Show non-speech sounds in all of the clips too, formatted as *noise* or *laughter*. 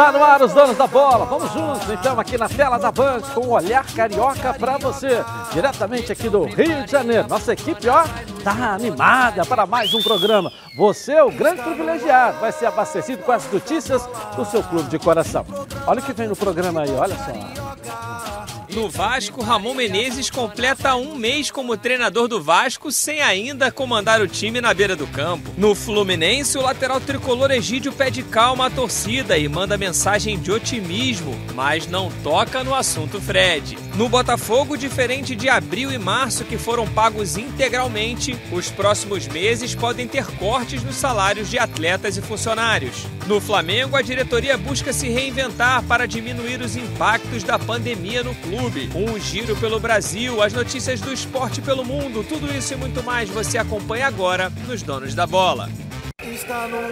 Está no ar os donos da bola. Vamos juntos, então, aqui na tela da Band, com o olhar carioca para você. Diretamente aqui do Rio de Janeiro. Nossa equipe, ó, tá animada para mais um programa. Você é o grande privilegiado. Vai ser abastecido com as notícias do seu clube de coração. Olha o que vem no programa aí, olha só. No Vasco, Ramon Menezes completa um mês como treinador do Vasco sem ainda comandar o time na beira do campo. No Fluminense, o lateral tricolor Egídio pede calma à torcida e manda mensagem de otimismo, mas não toca no assunto Fred. No Botafogo, diferente de abril e março que foram pagos integralmente, os próximos meses podem ter cortes nos salários de atletas e funcionários. No Flamengo, a diretoria busca se reinventar para diminuir os impactos da pandemia no clube um giro pelo Brasil, as notícias do esporte pelo mundo, tudo isso e muito mais você acompanha agora nos Donos da Bola.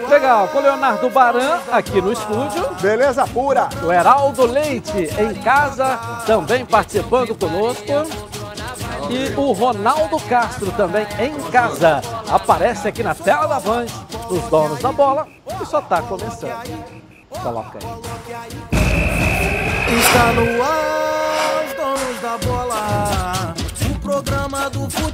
Legal, com o Leonardo Baran aqui no estúdio. Beleza pura. O Heraldo Leite em casa, também participando conosco. E o Ronaldo Castro também em casa. Aparece aqui na tela da Band, os donos da bola, e só está começando. Coloca aí. Está no ar da bola. O programa do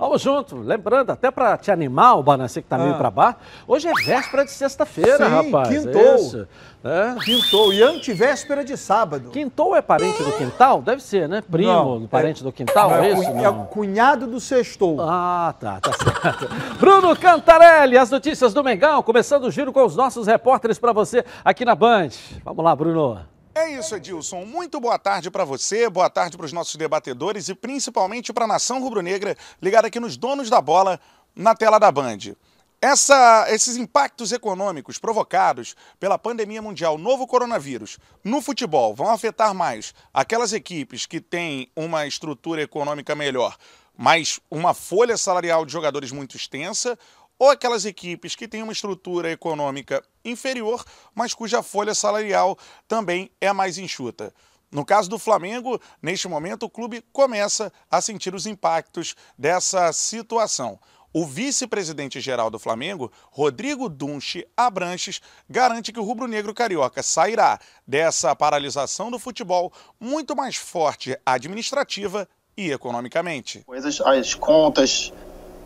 Vamos junto. Lembrando, até para te animar, o Banacê que tá ah. meio para baixo, hoje é véspera de sexta-feira, rapaz. quintou. Isso. É. Quintou. E antivéspera de sábado. Quintou é parente do quintal? Deve ser, né? Primo, não, parente é, do quintal, é, é isso? É o cunhado do sextou. Ah, tá, tá certo. *laughs* Bruno Cantarelli, as notícias do Mengão, começando o giro com os nossos repórteres para você aqui na Band. Vamos lá, Bruno. É isso, Edilson. Muito boa tarde para você, boa tarde para os nossos debatedores e principalmente para a nação rubro-negra ligada aqui nos donos da bola na tela da Band. Essa, esses impactos econômicos provocados pela pandemia mundial, novo coronavírus, no futebol vão afetar mais aquelas equipes que têm uma estrutura econômica melhor, mas uma folha salarial de jogadores muito extensa, ou aquelas equipes que têm uma estrutura econômica inferior, mas cuja folha salarial também é mais enxuta. No caso do Flamengo, neste momento o clube começa a sentir os impactos dessa situação. O vice-presidente geral do Flamengo, Rodrigo Dunche Abranches, garante que o rubro-negro carioca sairá dessa paralisação do futebol muito mais forte administrativa e economicamente. As contas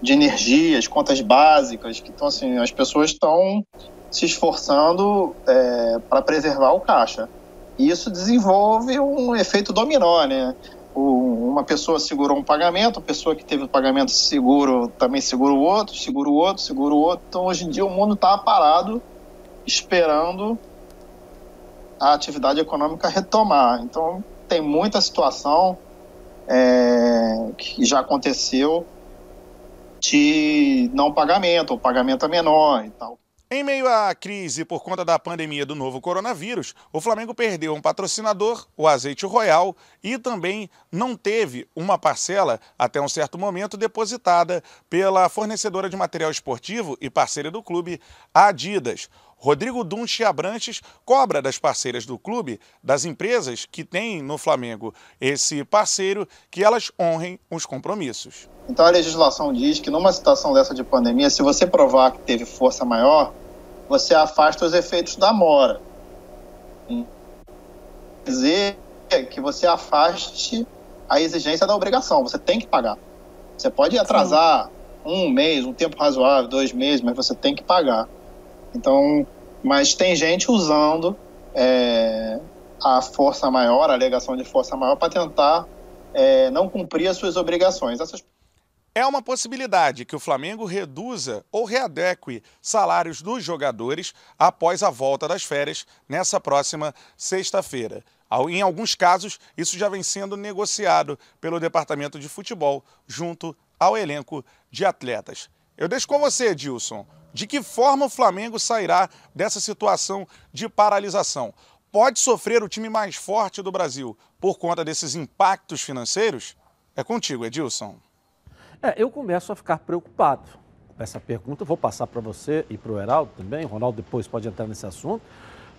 de energia, as contas básicas, que então assim, as pessoas estão se esforçando é, para preservar o caixa. E isso desenvolve um efeito dominó, né? O, uma pessoa segurou um pagamento, a pessoa que teve o pagamento seguro também segura o outro, segura o outro, segura o outro. Então, hoje em dia, o mundo está parado, esperando a atividade econômica retomar. Então, tem muita situação é, que já aconteceu de não pagamento, ou pagamento é menor e tal. Em meio à crise por conta da pandemia do novo coronavírus, o Flamengo perdeu um patrocinador, o Azeite Royal, e também não teve uma parcela, até um certo momento, depositada pela fornecedora de material esportivo e parceira do clube, a Adidas. Rodrigo Dunche Abranches cobra das parceiras do clube, das empresas que têm no Flamengo esse parceiro, que elas honrem os compromissos. Então a legislação diz que numa situação dessa de pandemia, se você provar que teve força maior, você afasta os efeitos da mora. Quer dizer que você afaste a exigência da obrigação, você tem que pagar. Você pode atrasar Sim. um mês, um tempo razoável, dois meses, mas você tem que pagar. Então, mas tem gente usando é, a força maior, a alegação de força maior, para tentar é, não cumprir as suas obrigações. Essas... É uma possibilidade que o Flamengo reduza ou readeque salários dos jogadores após a volta das férias nessa próxima sexta-feira. Em alguns casos, isso já vem sendo negociado pelo Departamento de Futebol junto ao elenco de atletas. Eu deixo com você, Dilson. De que forma o Flamengo sairá dessa situação de paralisação? pode sofrer o time mais forte do Brasil por conta desses impactos financeiros? É contigo, Edilson. É, eu começo a ficar preocupado com essa pergunta. Vou passar para você e para o Heraldo também. O Ronaldo depois pode entrar nesse assunto.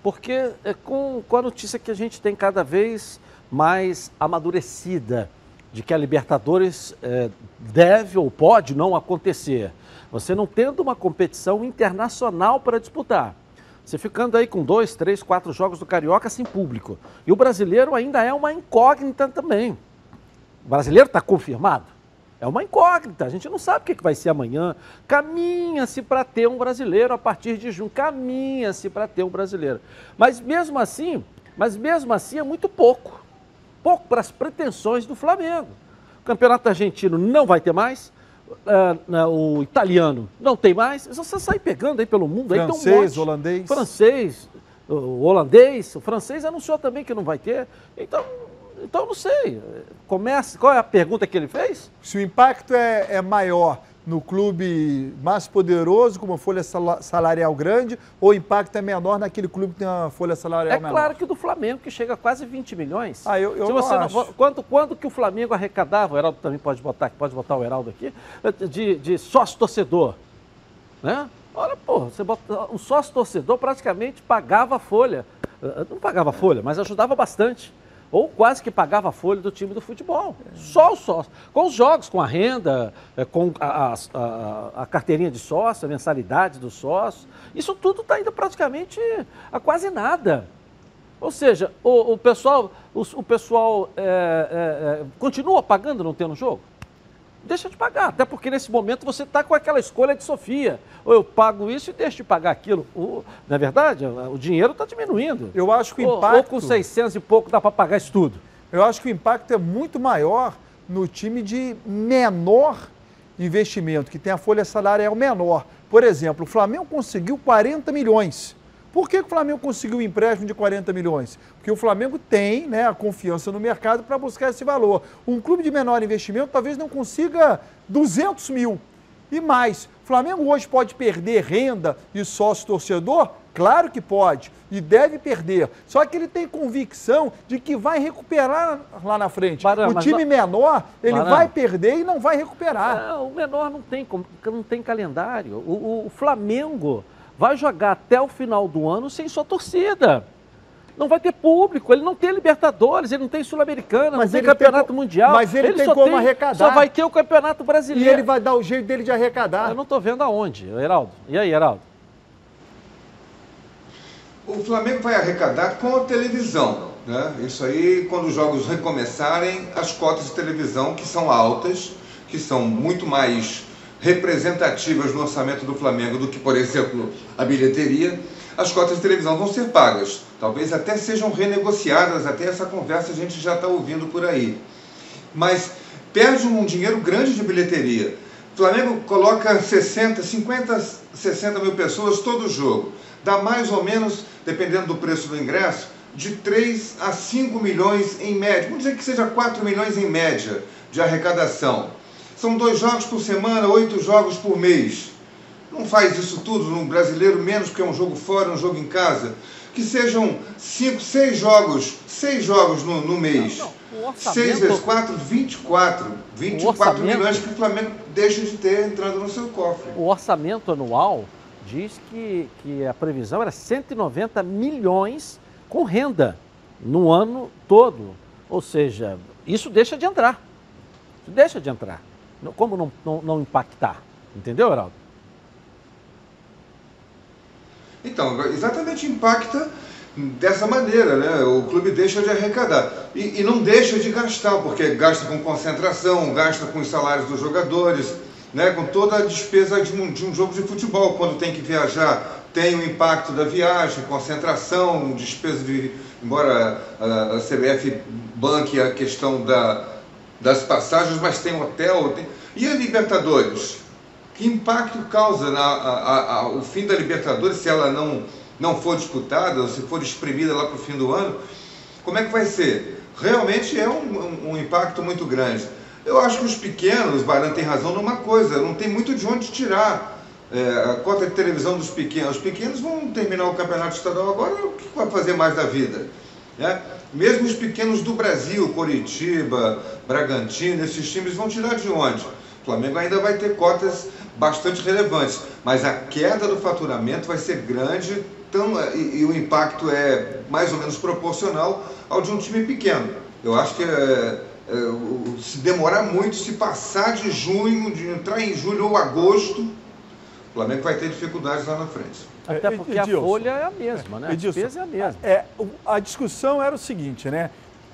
Porque é com, com a notícia que a gente tem cada vez mais amadurecida de que a Libertadores é, deve ou pode não acontecer. Você não tendo uma competição internacional para disputar. Você ficando aí com dois, três, quatro jogos do Carioca sem público. E o brasileiro ainda é uma incógnita também. O brasileiro está confirmado? É uma incógnita, a gente não sabe o que vai ser amanhã. Caminha-se para ter um brasileiro a partir de junho, caminha-se para ter um brasileiro. Mas mesmo assim, mas mesmo assim é muito pouco. Pouco para as pretensões do Flamengo. O Campeonato Argentino não vai ter mais, uh, uh, o italiano não tem mais. Você sai pegando aí pelo mundo. Francês, aí tem um monte. holandês. Francês, o holandês, o francês anunciou também que não vai ter. Então, então, não sei. Começa, qual é a pergunta que ele fez? Se o impacto é, é maior no clube mais poderoso, com uma folha salarial grande, ou o impacto é menor naquele clube que tem uma folha salarial é menor? É claro que do Flamengo, que chega a quase 20 milhões. Ah, eu, eu Se você não. Não, quanto, quanto que o Flamengo arrecadava, o Heraldo também pode botar, pode botar o Heraldo aqui, de, de sócio-torcedor, né? Olha, pô, você bota, um sócio-torcedor praticamente pagava a folha. Não pagava a folha, mas ajudava bastante ou quase que pagava a folha do time do futebol. Só o sócio. Com os jogos, com a renda, é, com a, a, a carteirinha de sócio, a mensalidade do sócio. Isso tudo está indo praticamente a quase nada. Ou seja, o, o pessoal, o, o pessoal é, é, é continua pagando não tendo jogo? Deixa de pagar. Até porque nesse momento você está com aquela escolha de Sofia. Ou eu pago isso e deixo de pagar aquilo. O, não é verdade? O dinheiro está diminuindo. Eu acho que o impacto... Ou, ou com 600 e pouco dá para pagar isso tudo. Eu acho que o impacto é muito maior no time de menor investimento, que tem a folha salarial menor. Por exemplo, o Flamengo conseguiu 40 milhões. Por que o Flamengo conseguiu um empréstimo de 40 milhões? Porque o Flamengo tem né, a confiança no mercado para buscar esse valor. Um clube de menor investimento talvez não consiga 200 mil e mais. O Flamengo hoje pode perder renda e sócio torcedor? Claro que pode e deve perder. Só que ele tem convicção de que vai recuperar lá na frente. Barão, o time menor, ele Barão. vai perder e não vai recuperar. Não, o menor não tem, não tem calendário. o, o Flamengo vai jogar até o final do ano sem sua torcida. Não vai ter público, ele não tem Libertadores, ele não tem Sul-Americana, não tem Campeonato tem, Mundial. Mas ele, ele tem como tem, arrecadar. Só vai ter o Campeonato Brasileiro. E ele vai dar o jeito dele de arrecadar. Eu não estou vendo aonde, Heraldo. E aí, Heraldo? O Flamengo vai arrecadar com a televisão. Né? Isso aí, quando os jogos recomeçarem, as cotas de televisão, que são altas, que são muito mais representativas no orçamento do Flamengo do que, por exemplo, a bilheteria, as cotas de televisão vão ser pagas. Talvez até sejam renegociadas, até essa conversa a gente já está ouvindo por aí. Mas perde um dinheiro grande de bilheteria. O Flamengo coloca 60, 50, 60 mil pessoas todo jogo. Dá mais ou menos, dependendo do preço do ingresso, de 3 a 5 milhões em média. Vamos dizer que seja 4 milhões em média de arrecadação. São dois jogos por semana, oito jogos por mês. Não faz isso tudo num brasileiro, menos porque é um jogo fora, um jogo em casa. Que sejam cinco, seis jogos, seis jogos no, no mês. Não, não. Seis vezes quatro, 24. 24 milhões que o Flamengo deixa de ter entrando no seu cofre. O orçamento anual diz que, que a previsão era 190 milhões com renda no ano todo. Ou seja, isso deixa de entrar. Isso deixa de entrar. Como não, não, não impactar? Entendeu, Heraldo? Então, exatamente impacta dessa maneira, né? O clube deixa de arrecadar e, e, não deixa de gastar, porque gasta com concentração, gasta com os salários dos jogadores, né? Com toda a despesa de um, de um jogo de futebol, quando tem que viajar, tem o impacto da viagem, concentração, despesa de, embora a, a CBF banque a questão da das passagens, mas tem hotel. Tem... E a Libertadores? Que impacto causa na, a, a, o fim da Libertadores se ela não, não for disputada, ou se for exprimida lá para o fim do ano? Como é que vai ser? Realmente é um, um, um impacto muito grande. Eu acho que os pequenos, Baran tem razão numa coisa, não tem muito de onde tirar. é, a cota de televisão dos pequenos. Os pequenos vão terminar o campeonato estadual agora, o que vai fazer mais da vida? Né? Mesmo os pequenos do Brasil, Coritiba, Bragantino, esses times vão tirar de onde? O Flamengo ainda vai ter cotas bastante relevantes, mas a queda do faturamento vai ser grande tão, e, e o impacto é mais ou menos proporcional ao de um time pequeno. Eu acho que é, é, se demorar muito, se passar de junho, de entrar em julho ou agosto, o Flamengo vai ter dificuldades lá na frente. Até porque Edilson, a folha é a mesma, né? Edilson, a despesa é a mesma. É, a discussão era o seguinte, né?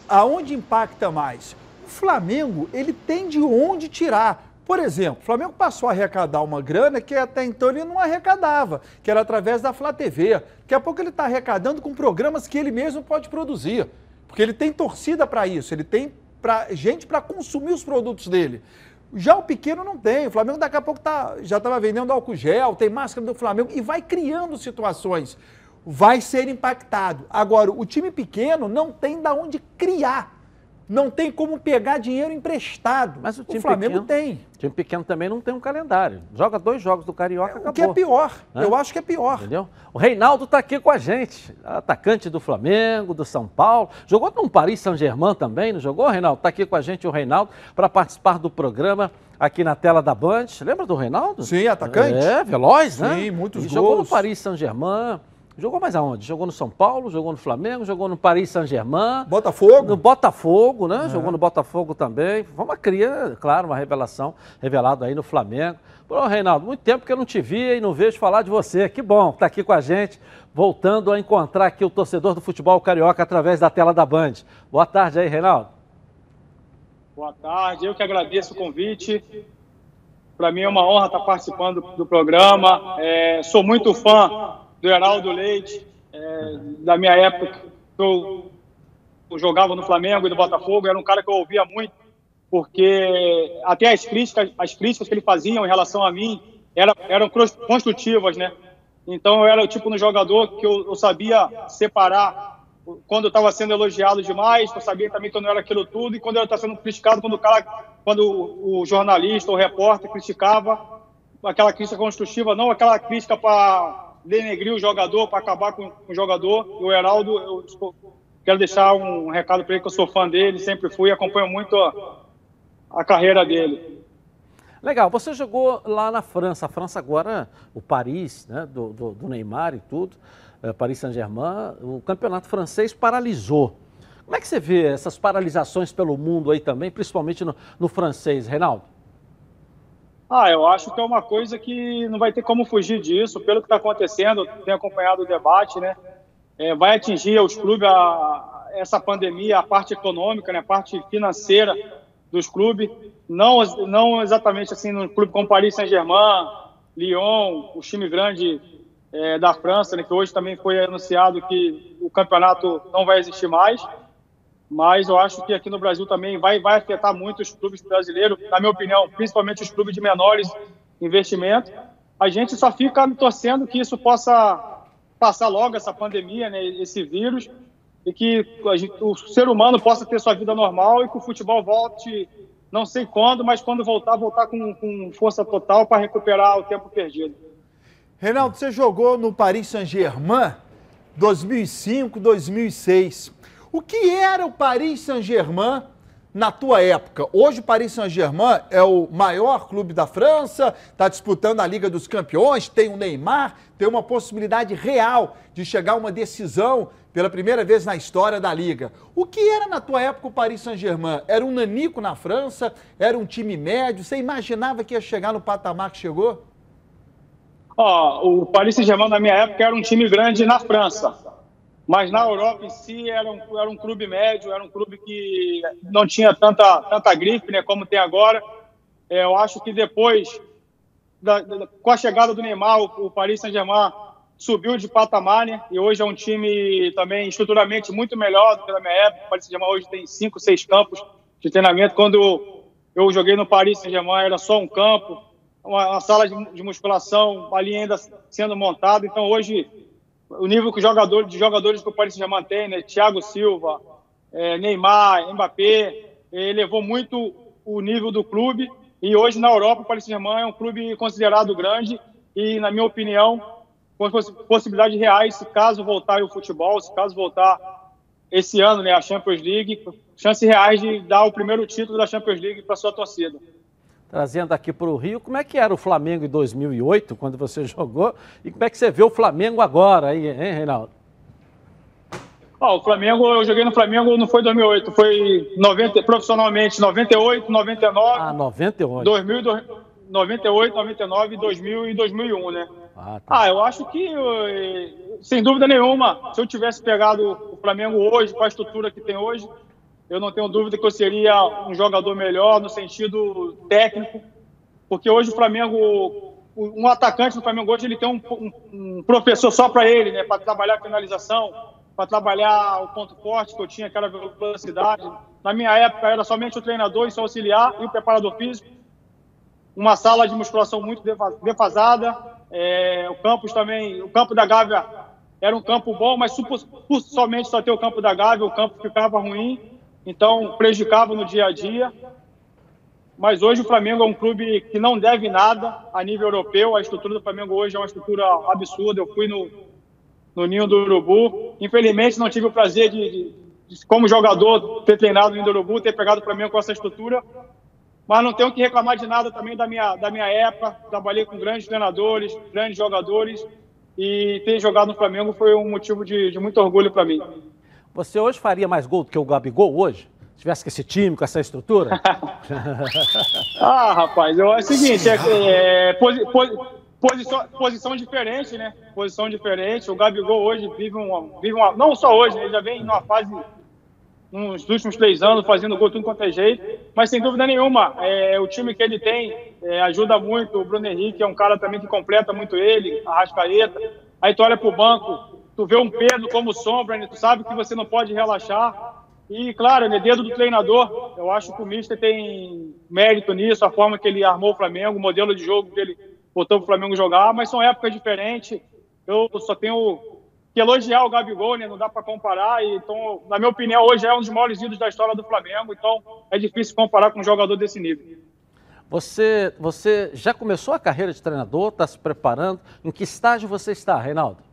Aonde impacta mais? O Flamengo, ele tem de onde tirar. Por exemplo, o Flamengo passou a arrecadar uma grana que até então ele não arrecadava, que era através da Flá TV. Daqui a pouco ele está arrecadando com programas que ele mesmo pode produzir. Porque ele tem torcida para isso, ele tem pra, gente para consumir os produtos dele. Já o pequeno não tem. O Flamengo daqui a pouco tá, já estava vendendo álcool gel, tem máscara do Flamengo e vai criando situações. Vai ser impactado. Agora, o time pequeno não tem da onde criar. Não tem como pegar dinheiro emprestado. Mas o, time o Flamengo pequeno, tem. O time pequeno também não tem um calendário. Joga dois jogos do Carioca, acabou. O que é pior. Né? Eu acho que é pior. Entendeu? O Reinaldo está aqui com a gente. Atacante do Flamengo, do São Paulo. Jogou no Paris Saint-Germain também, não jogou, Reinaldo? Está aqui com a gente o Reinaldo para participar do programa aqui na tela da Band. Lembra do Reinaldo? Sim, atacante. É, veloz, né? Sim, muitos e gols. Jogou no Paris Saint-Germain. Jogou mais aonde? Jogou no São Paulo, jogou no Flamengo, jogou no Paris Saint-Germain. Botafogo. No Botafogo, né? É. Jogou no Botafogo também. Foi uma cria, claro, uma revelação, revelado aí no Flamengo. Pô, Reinaldo, muito tempo que eu não te via e não vejo falar de você. Que bom estar aqui com a gente, voltando a encontrar aqui o torcedor do futebol carioca através da tela da Band. Boa tarde aí, Reinaldo. Boa tarde, eu que agradeço o convite. Para mim é uma honra estar participando do programa. É, sou muito fã do Heraldo Leite, é, da minha época, eu, eu jogava no Flamengo e no Botafogo, era um cara que eu ouvia muito, porque até as críticas, as críticas que ele fazia em relação a mim eram, eram construtivas, né? Então eu era o tipo de jogador que eu, eu sabia separar quando eu estava sendo elogiado demais, eu sabia também que eu não era aquilo tudo, e quando eu estava sendo criticado, quando o cara, quando o, o jornalista, o repórter criticava, aquela crítica construtiva, não aquela crítica para denegrir o jogador, para acabar com, o jogador. O Heraldo, eu quero deixar um recado para ele que eu sou fã dele, sempre fui e acompanho muito a, a carreira dele. Legal, você jogou lá na França, a França agora, o Paris, né, do, do, do Neymar e tudo, é, Paris Saint-Germain, o campeonato francês paralisou. Como é que você vê essas paralisações pelo mundo aí também, principalmente no, no francês, Reinaldo? Ah, eu acho que é uma coisa que não vai ter como fugir disso, pelo que está acontecendo, tenho acompanhado o debate, né? É, vai atingir os clubes a, essa pandemia, a parte econômica, né? a parte financeira dos clubes, não, não exatamente assim no clube como Paris Saint-Germain, Lyon, o time grande é, da França, né? que hoje também foi anunciado que o campeonato não vai existir mais, mas eu acho que aqui no Brasil também vai, vai afetar muito os clubes brasileiros, na minha opinião, principalmente os clubes de menores investimentos. A gente só fica torcendo que isso possa passar logo essa pandemia, né, esse vírus, e que gente, o ser humano possa ter sua vida normal e que o futebol volte, não sei quando, mas quando voltar, voltar com, com força total para recuperar o tempo perdido. Reinaldo, você jogou no Paris Saint-Germain 2005, 2006. O que era o Paris Saint-Germain na tua época? Hoje o Paris Saint-Germain é o maior clube da França, está disputando a Liga dos Campeões, tem o Neymar, tem uma possibilidade real de chegar a uma decisão pela primeira vez na história da Liga. O que era na tua época o Paris Saint-Germain? Era um nanico na França? Era um time médio? Você imaginava que ia chegar no patamar que chegou? Oh, o Paris Saint-Germain na minha época era um time grande na França. Mas na Europa em si era um, era um clube médio, era um clube que não tinha tanta, tanta grife né, como tem agora. É, eu acho que depois, da, da, com a chegada do Neymar, o, o Paris Saint-Germain subiu de patamar né, e hoje é um time também estruturalmente muito melhor do que na minha época. O Paris Saint-Germain hoje tem cinco, seis campos de treinamento. Quando eu joguei no Paris Saint-Germain era só um campo, uma, uma sala de, de musculação ali ainda sendo montada. Então hoje o nível que jogador, de jogadores que o Paris já mantém, né? Thiago Silva, é, Neymar, Mbappé, elevou muito o nível do clube. E hoje na Europa o Paris Saint-Germain é um clube considerado grande e, na minha opinião, com possibilidades reais, se caso voltar o futebol, se caso voltar esse ano, né, a Champions League, chances reais de dar o primeiro título da Champions League para sua torcida. Trazendo aqui para o Rio, como é que era o Flamengo em 2008, quando você *laughs* jogou, e como é que você vê o Flamengo agora aí, hein, Reinaldo? O Flamengo, eu joguei no Flamengo, não foi 2008, foi 90, profissionalmente 98, 99. Ah, 98. 2000, 98, 99, 2000 e 2001, né? Ah, tá. ah, eu acho que, sem dúvida nenhuma, se eu tivesse pegado o Flamengo hoje, com a estrutura que tem hoje, eu não tenho dúvida que eu seria um jogador melhor no sentido técnico, porque hoje o Flamengo, um atacante no Flamengo hoje, ele tem um, um, um professor só para ele, né? Para trabalhar a finalização, para trabalhar o ponto forte que eu tinha, aquela velocidade. Na minha época era somente o treinador e seu auxiliar e o preparador físico. Uma sala de musculação muito defasada. É, o campus também, o campo da Gávea era um campo bom, mas por somente só ter o campo da Gávea, o campo ficava ruim, então prejudicava no dia a dia. Mas hoje o Flamengo é um clube que não deve nada a nível europeu. A estrutura do Flamengo hoje é uma estrutura absurda. Eu fui no, no Ninho do Urubu. Infelizmente, não tive o prazer de, de, como jogador, ter treinado no Ninho do Urubu, ter pegado para mim com essa estrutura. Mas não tenho que reclamar de nada também da minha, da minha época. Trabalhei com grandes treinadores, grandes jogadores. E ter jogado no Flamengo foi um motivo de, de muito orgulho para mim. Você hoje faria mais gol do que o Gabigol hoje? Se tivesse com esse time, com essa estrutura? *laughs* ah, rapaz, eu, é o seguinte, é, é, posi, posi, Posição, posição diferente, né? Posição diferente. O Gabigol hoje vive uma. Vive uma não só hoje, né? ele já vem numa fase, nos últimos três anos, fazendo gol tudo quanto é jeito. Mas sem dúvida nenhuma, é, o time que ele tem é, ajuda muito. O Bruno Henrique é um cara também que completa muito ele, a Rascaeta. Aí tu olha pro banco, tu vê um Pedro como sombra, né? tu sabe que você não pode relaxar. E, claro, né, dedo do treinador, eu acho que o Mister tem mérito nisso, a forma que ele armou o Flamengo, o modelo de jogo que ele botou o Flamengo jogar, mas são épocas diferentes. Eu só tenho que elogiar o Gabigol, né? Não dá para comparar. E, então, na minha opinião, hoje é um dos maiores ídolos da história do Flamengo. Então, é difícil comparar com um jogador desse nível. Você, você já começou a carreira de treinador? Está se preparando? Em que estágio você está, Reinaldo?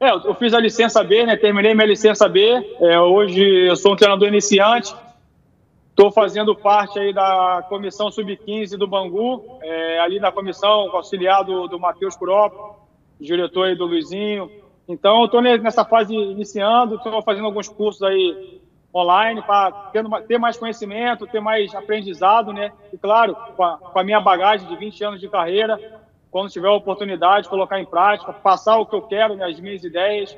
É, eu fiz a licença B, né? Terminei minha licença B. É, hoje eu sou um treinador iniciante. Estou fazendo parte aí da comissão sub-15 do Bangu, é, ali na comissão auxiliar do, do Matheus Curopo, diretor aí do Luizinho. Então, estou nessa fase iniciando, estou fazendo alguns cursos aí online para ter mais conhecimento, ter mais aprendizado, né? E, claro, com a, com a minha bagagem de 20 anos de carreira, quando tiver a oportunidade, colocar em prática, passar o que eu quero, né, as minhas ideias,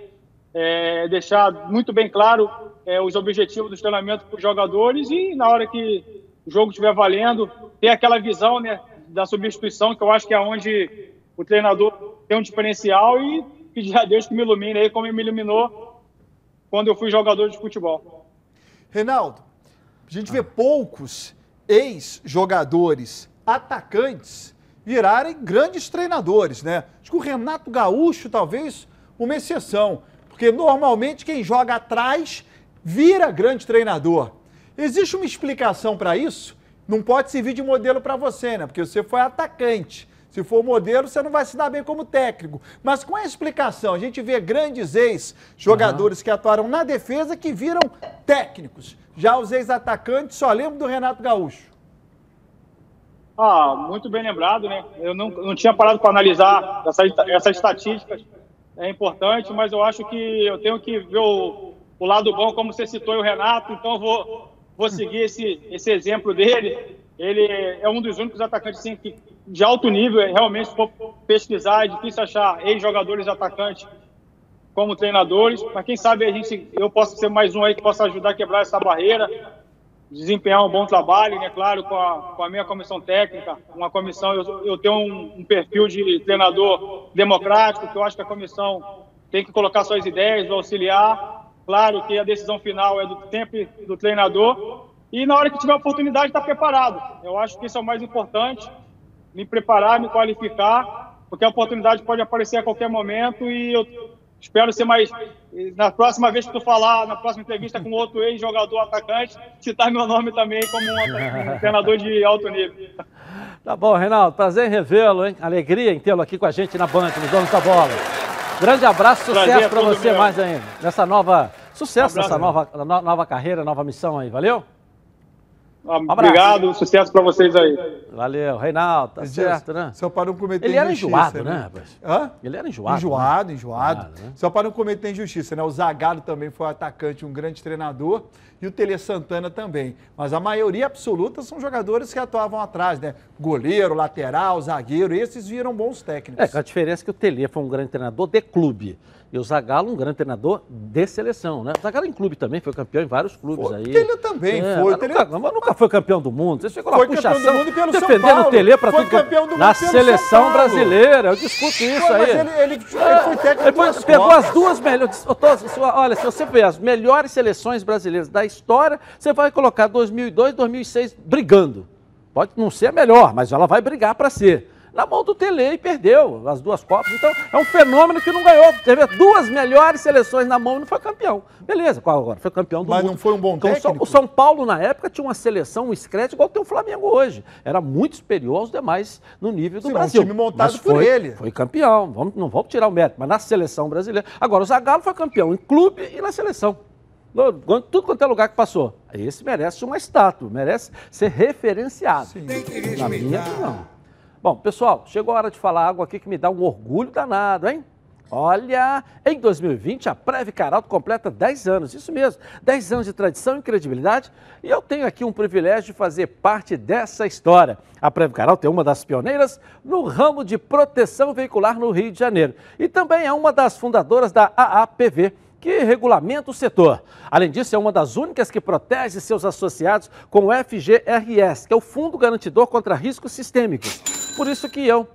é, deixar muito bem claro é, os objetivos dos treinamentos para os jogadores e na hora que o jogo estiver valendo, ter aquela visão né, da substituição, que eu acho que é onde o treinador tem um diferencial e pedir a Deus que me ilumine aí, como me iluminou quando eu fui jogador de futebol. Reinaldo, a gente vê poucos ex-jogadores, atacantes, virarem grandes treinadores, né? Acho que o Renato Gaúcho, talvez, uma exceção. Porque normalmente quem joga atrás vira grande treinador. Existe uma explicação para isso? Não pode servir de modelo para você, né? Porque você foi atacante. Se for modelo, você não vai se dar bem como técnico. Mas com a explicação, a gente vê grandes ex-jogadores uhum. que atuaram na defesa que viram técnicos. Já os ex-atacantes, só lembro do Renato Gaúcho. Ah, muito bem lembrado, né? Eu não, não tinha parado para analisar essas, essas estatísticas é importante, mas eu acho que eu tenho que ver o, o lado bom, como você citou o Renato, então vou, vou seguir esse, esse exemplo dele. Ele é um dos únicos atacantes assim, que, de alto nível, realmente, se for pesquisar, é difícil achar ex-jogadores atacantes como treinadores, mas quem sabe a gente, eu posso ser mais um aí que possa ajudar a quebrar essa barreira desempenhar um bom trabalho, né? Claro, com a, com a minha comissão técnica, uma comissão, eu, eu tenho um, um, perfil de treinador democrático, que eu acho que a comissão tem que colocar suas ideias, auxiliar. Claro que a decisão final é do tempo do treinador. E na hora que tiver oportunidade, estar tá preparado. Eu acho que isso é o mais importante, me preparar, me qualificar, porque a oportunidade pode aparecer a qualquer momento e eu Espero ser mais. Na próxima vez que tu falar, na próxima entrevista com outro ex-jogador atacante, citar meu nome também como um, um treinador de alto nível. *laughs* Tá bom, Reinaldo, prazer em revê-lo, hein? Alegria em tê-lo aqui com a gente na Band, no Dono da Bola. Grande abraço, sucesso para você meu. mais ainda. Nessa nova. Sucesso Um abraço. nessa nova, no- nova carreira, nova missão aí, valeu? Ah, Obrigado, sucesso pra vocês aí. Valeu, Reinaldo, tá certo, né? Só para não cometer Ele era injustiça, enjoado, né, rapaz? Hã? Ele era enjoado. Enjoado, né? enjoado. Enjoado, né? Só para não cometer injustiça, né? O Zagallo também foi um atacante, um grande treinador, e o Tele Santana também. Mas a maioria absoluta são jogadores que atuavam atrás, né? Goleiro, lateral, zagueiro, esses viram bons técnicos. É, a diferença que o Tele foi um grande treinador de clube. E o Zagallo um grande treinador de seleção, né? O Zagallo em clube também, foi campeão em vários clubes Foi, aí. o Tele também É, foi, mas Tele- Nunca, mas nunca foi campeão do mundo. Você ficou lá Foi campeão puxação, do mundo pelo São defendendo Paulo. o Tele para Foi tudo. é campeão do mundo Na seleção brasileira, eu discuto isso Pô, aí. mas ele, ele, ele foi técnico Ele de duas foi- pegou Copas. as duas melhores. Olha, se você ver as melhores seleções brasileiras da história, você vai colocar 2002, 2006 brigando. Pode não ser a melhor, mas ela vai brigar para ser. Na mão do Tele e perdeu as duas Copas. Então, é um fenômeno que não ganhou. Teve duas melhores seleções na mão e não foi campeão. Beleza, qual agora? Foi campeão do Mas mundo. não foi um bom Então, técnico? O São Paulo, na época, tinha uma seleção, um escrete, igual tem o Flamengo hoje. Era muito superior aos demais no nível do Sim, um Brasil. time montado Mas por foi- ele. Foi campeão, vamos, não vamos tirar o mérito, mas na seleção brasileira. Agora, o Zagallo foi campeão em clube e na seleção. Tudo quanto é lugar que passou. Esse merece uma estátua, merece ser referenciado. Na minha opinião. Bom, pessoal, chegou a hora de falar algo aqui que me dá um orgulho danado, hein? Olha, em 2020 a Preve Caralto completa 10 anos, isso mesmo, 10 anos de tradição e credibilidade, e eu tenho aqui um privilégio de fazer parte dessa história. A Preve Caralto é uma das pioneiras no ramo de proteção veicular no Rio de Janeiro e também é uma das fundadoras da AAPV, que regulamenta o setor. Além disso, é uma das únicas que protege seus associados com o FGRS, que é o Fundo Garantidor contra Riscos Sistêmicos. Por isso que eu,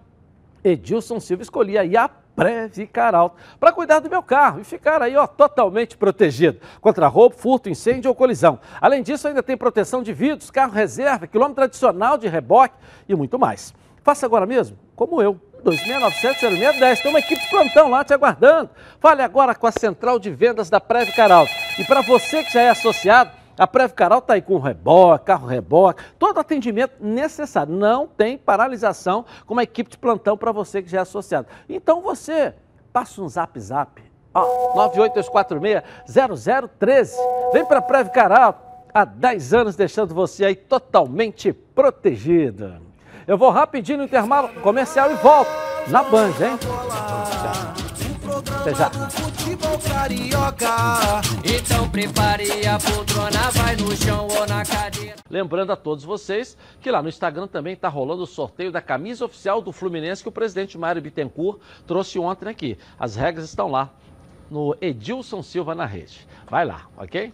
Edilson Silva, escolhi aí a Preve Caralto para cuidar do meu carro e ficar aí ó, totalmente protegido contra roubo, furto, incêndio ou colisão. Além disso, ainda tem proteção de vidros, carro reserva, quilômetro adicional de reboque e muito mais. Faça agora mesmo, como eu. 2697-0610. Tem uma equipe de plantão lá te aguardando. Fale agora com a central de vendas da Preve Caralto. E para você que já é associado, a Preve Caralto está aí com reboque, carro reboque, todo atendimento necessário. Não tem paralisação com uma equipe de plantão para você que já é associado. Então você passa um zap zap. Ó, 98246-0013. Vem para a Preve Caralto. Há 10 anos deixando você aí totalmente protegido. Eu vou rapidinho no intervalo comercial e volto na Band, hein? Até já. Futebol carioca. Então prepare a poltrona, vai no chão ou na cadeira. Lembrando a todos vocês que lá no Instagram também está rolando o sorteio da camisa oficial do Fluminense que o presidente Mário Bittencourt trouxe ontem aqui. As regras estão lá no Edilson Silva na rede. Vai lá, ok?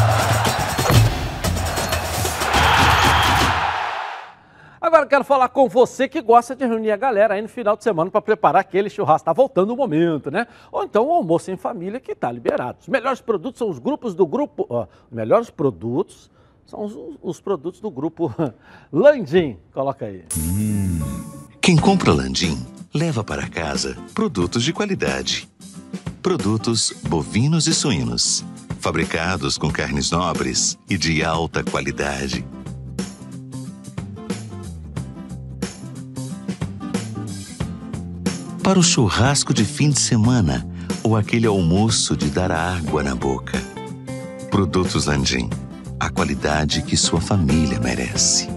Agora quero falar com você que gosta de reunir a galera aí no final de semana para preparar aquele churrasco. Tá voltando o momento, né? Ou então o almoço em família que tá liberado. Os melhores produtos são os grupos do grupo. Ó, os melhores produtos são os, os produtos do grupo *laughs* Landim. Coloca aí. Quem compra Landim leva para casa produtos de qualidade. Produtos bovinos e suínos, fabricados com carnes nobres e de alta qualidade. Para o churrasco de fim de semana ou aquele almoço de dar água na boca. Produtos Landim, a qualidade que sua família merece.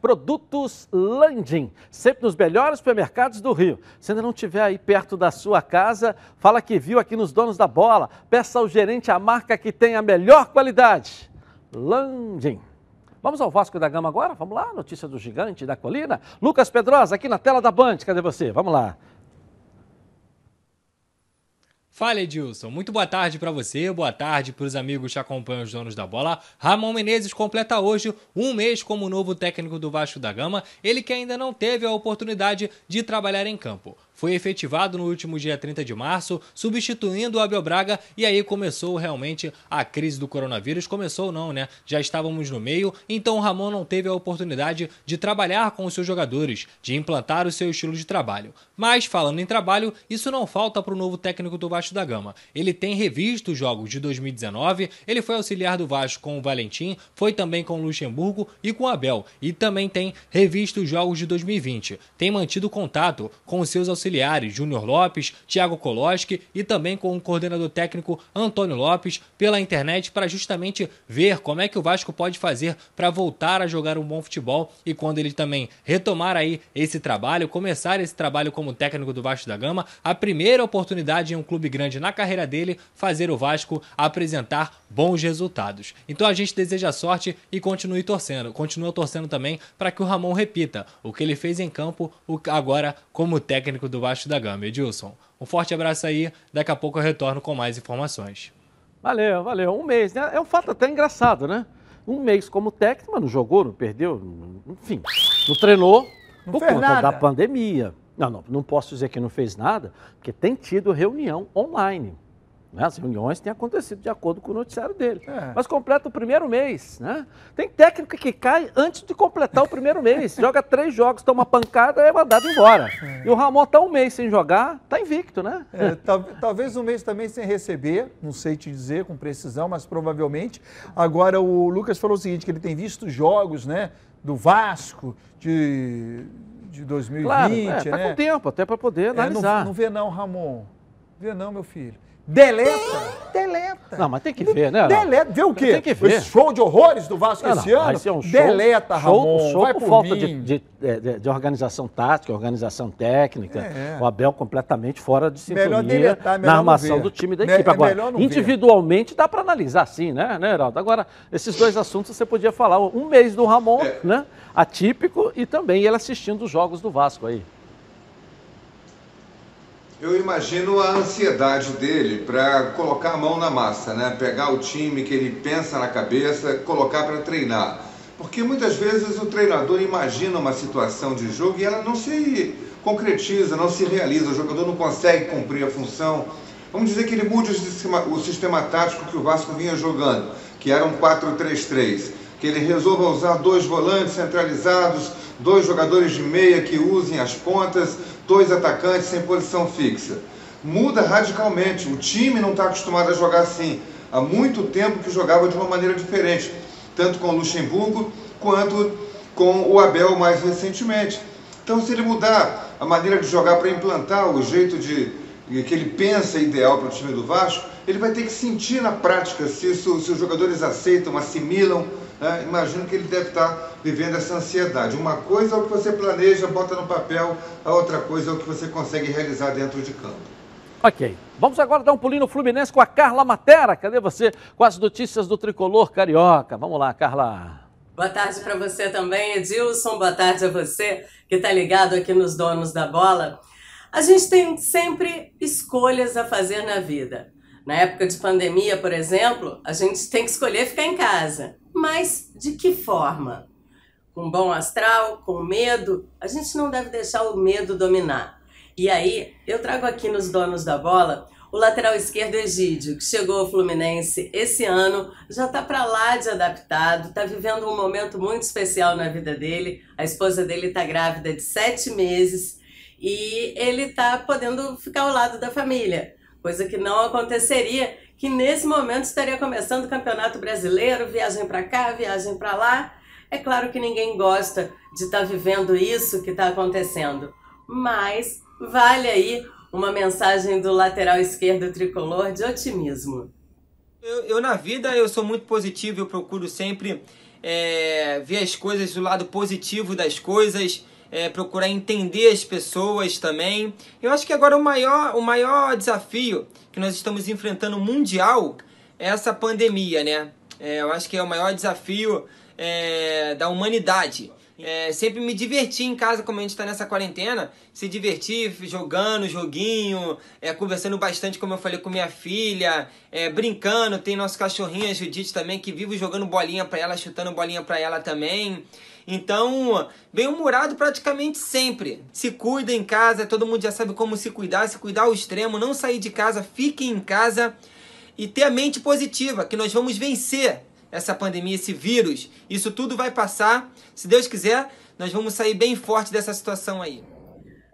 Produtos Landim, sempre nos melhores supermercados do Rio. Se ainda não estiver aí perto da sua casa, fala que viu aqui nos Donos da Bola. Peça ao gerente a marca que tem a melhor qualidade. Landim. Vamos ao Vasco da Gama agora? Vamos lá, notícia do gigante da colina. Lucas Pedrosa, aqui na tela da Band. Cadê você? Vamos lá. Fala Edilson, muito boa tarde para você, boa tarde para os amigos que acompanham os donos da bola. Ramon Menezes completa hoje um mês como novo técnico do Vasco da Gama, ele que ainda não teve a oportunidade de trabalhar em campo foi efetivado no último dia 30 de março, substituindo o Abel Braga, e aí começou realmente a crise do coronavírus. Começou não, né? Já estávamos no meio, então o Ramon não teve a oportunidade de trabalhar com os seus jogadores, de implantar o seu estilo de trabalho. Mas, falando em trabalho, isso não falta para o novo técnico do Vasco da Gama. Ele tem revisto os jogos de 2019, ele foi auxiliar do Vasco com o Valentim, foi também com o Luxemburgo e com o Abel, e também tem revisto os jogos de 2020. Tem mantido contato com os seus auxiliares auxiliares Júnior Lopes, Thiago Koloski e também com o coordenador técnico Antônio Lopes pela internet para justamente ver como é que o Vasco pode fazer para voltar a jogar um bom futebol e quando ele também retomar aí esse trabalho, começar esse trabalho como técnico do Vasco da Gama, a primeira oportunidade em um clube grande na carreira dele, fazer o Vasco apresentar bons resultados. Então a gente deseja sorte e continue torcendo, continua torcendo também para que o Ramon repita o que ele fez em campo agora como técnico do Vasco da Gama. Edilson, um forte abraço aí. Daqui a pouco eu retorno com mais informações. Valeu, valeu. Um mês, né? É um fato até engraçado, né? Um mês como técnico, mas não jogou, não perdeu, enfim, não treinou não por conta nada. da pandemia. Não, não, não posso dizer que não fez nada, porque tem tido reunião online. Né? As reuniões têm acontecido de acordo com o noticiário dele. É. Mas completa o primeiro mês. Né? Tem técnico que cai antes de completar o primeiro mês. *laughs* Joga três jogos, toma pancada e é mandado embora. É. E o Ramon está um mês sem jogar, está invicto, né? É, talvez um mês também sem receber, não sei te dizer com precisão, mas provavelmente. Agora o Lucas falou o seguinte, que ele tem visto jogos né, do Vasco, de, de 2020. Claro, é, tá né? com tempo até para poder analisar. não, não vê não, Ramon. Vê não, meu filho. Deleta. Deleta. Não, mas tem que ver, né? Deleta. Vê o quê? Tem que ver. O show de horrores do Vasco não, esse não, ano? É um show, Deleta, Ramon. Show, show vai por, por falta de, de, de, de, organização tática, organização técnica. É. O Abel completamente fora de sintonia melhor deletar, melhor na armação do time da equipe. É Agora, individualmente ver. dá para analisar sim, né, né, Heraldo? Agora, esses dois assuntos você podia falar. Um mês do Ramon, é. né? Atípico e também ele assistindo os jogos do Vasco aí. Eu imagino a ansiedade dele para colocar a mão na massa, né? Pegar o time que ele pensa na cabeça, colocar para treinar. Porque muitas vezes o treinador imagina uma situação de jogo e ela não se concretiza, não se realiza, o jogador não consegue cumprir a função. Vamos dizer que ele mude o sistema, o sistema tático que o Vasco vinha jogando, que era um 4-3-3. Que ele resolva usar dois volantes centralizados, dois jogadores de meia que usem as pontas, dois atacantes sem posição fixa. Muda radicalmente. O time não está acostumado a jogar assim. Há muito tempo que jogava de uma maneira diferente, tanto com o Luxemburgo quanto com o Abel mais recentemente. Então, se ele mudar a maneira de jogar para implantar o jeito de que ele pensa ideal para o time do Vasco, ele vai ter que sentir na prática se, isso, se os jogadores aceitam, assimilam né? imagino que ele deve estar vivendo essa ansiedade. Uma coisa é o que você planeja, bota no papel, a outra coisa é o que você consegue realizar dentro de campo. Ok. Vamos agora dar um pulinho no Fluminense com a Carla Matera. Cadê você com as notícias do tricolor carioca? Vamos lá, Carla. Boa tarde para você também, Edilson. Boa tarde a você que está ligado aqui nos Donos da Bola. A gente tem sempre escolhas a fazer na vida. Na época de pandemia, por exemplo, a gente tem que escolher ficar em casa. Mas de que forma? Com bom astral, com medo? A gente não deve deixar o medo dominar. E aí, eu trago aqui nos donos da bola o lateral esquerdo Egídio, que chegou ao Fluminense esse ano, já está para lá de adaptado, está vivendo um momento muito especial na vida dele. A esposa dele está grávida de sete meses e ele está podendo ficar ao lado da família, coisa que não aconteceria, que nesse momento estaria começando o Campeonato Brasileiro, viagem para cá, viagem para lá. É claro que ninguém gosta de estar tá vivendo isso que está acontecendo, mas vale aí uma mensagem do lateral esquerdo tricolor de otimismo. Eu, eu na vida eu sou muito positivo, eu procuro sempre é, ver as coisas do lado positivo das coisas, é, procurar entender as pessoas também. Eu acho que agora o maior, o maior desafio que nós estamos enfrentando mundial é essa pandemia, né? É, eu acho que é o maior desafio é, da humanidade. É, sempre me divertir em casa, como a gente está nessa quarentena, se divertir jogando joguinho, é, conversando bastante, como eu falei, com minha filha, é, brincando. Tem nosso cachorrinho, a Judite também, que vive jogando bolinha para ela, chutando bolinha para ela também. Então, bem humorado praticamente sempre. Se cuida em casa, todo mundo já sabe como se cuidar, se cuidar ao extremo, não sair de casa, fique em casa e ter a mente positiva, que nós vamos vencer essa pandemia, esse vírus. Isso tudo vai passar. Se Deus quiser, nós vamos sair bem forte dessa situação aí.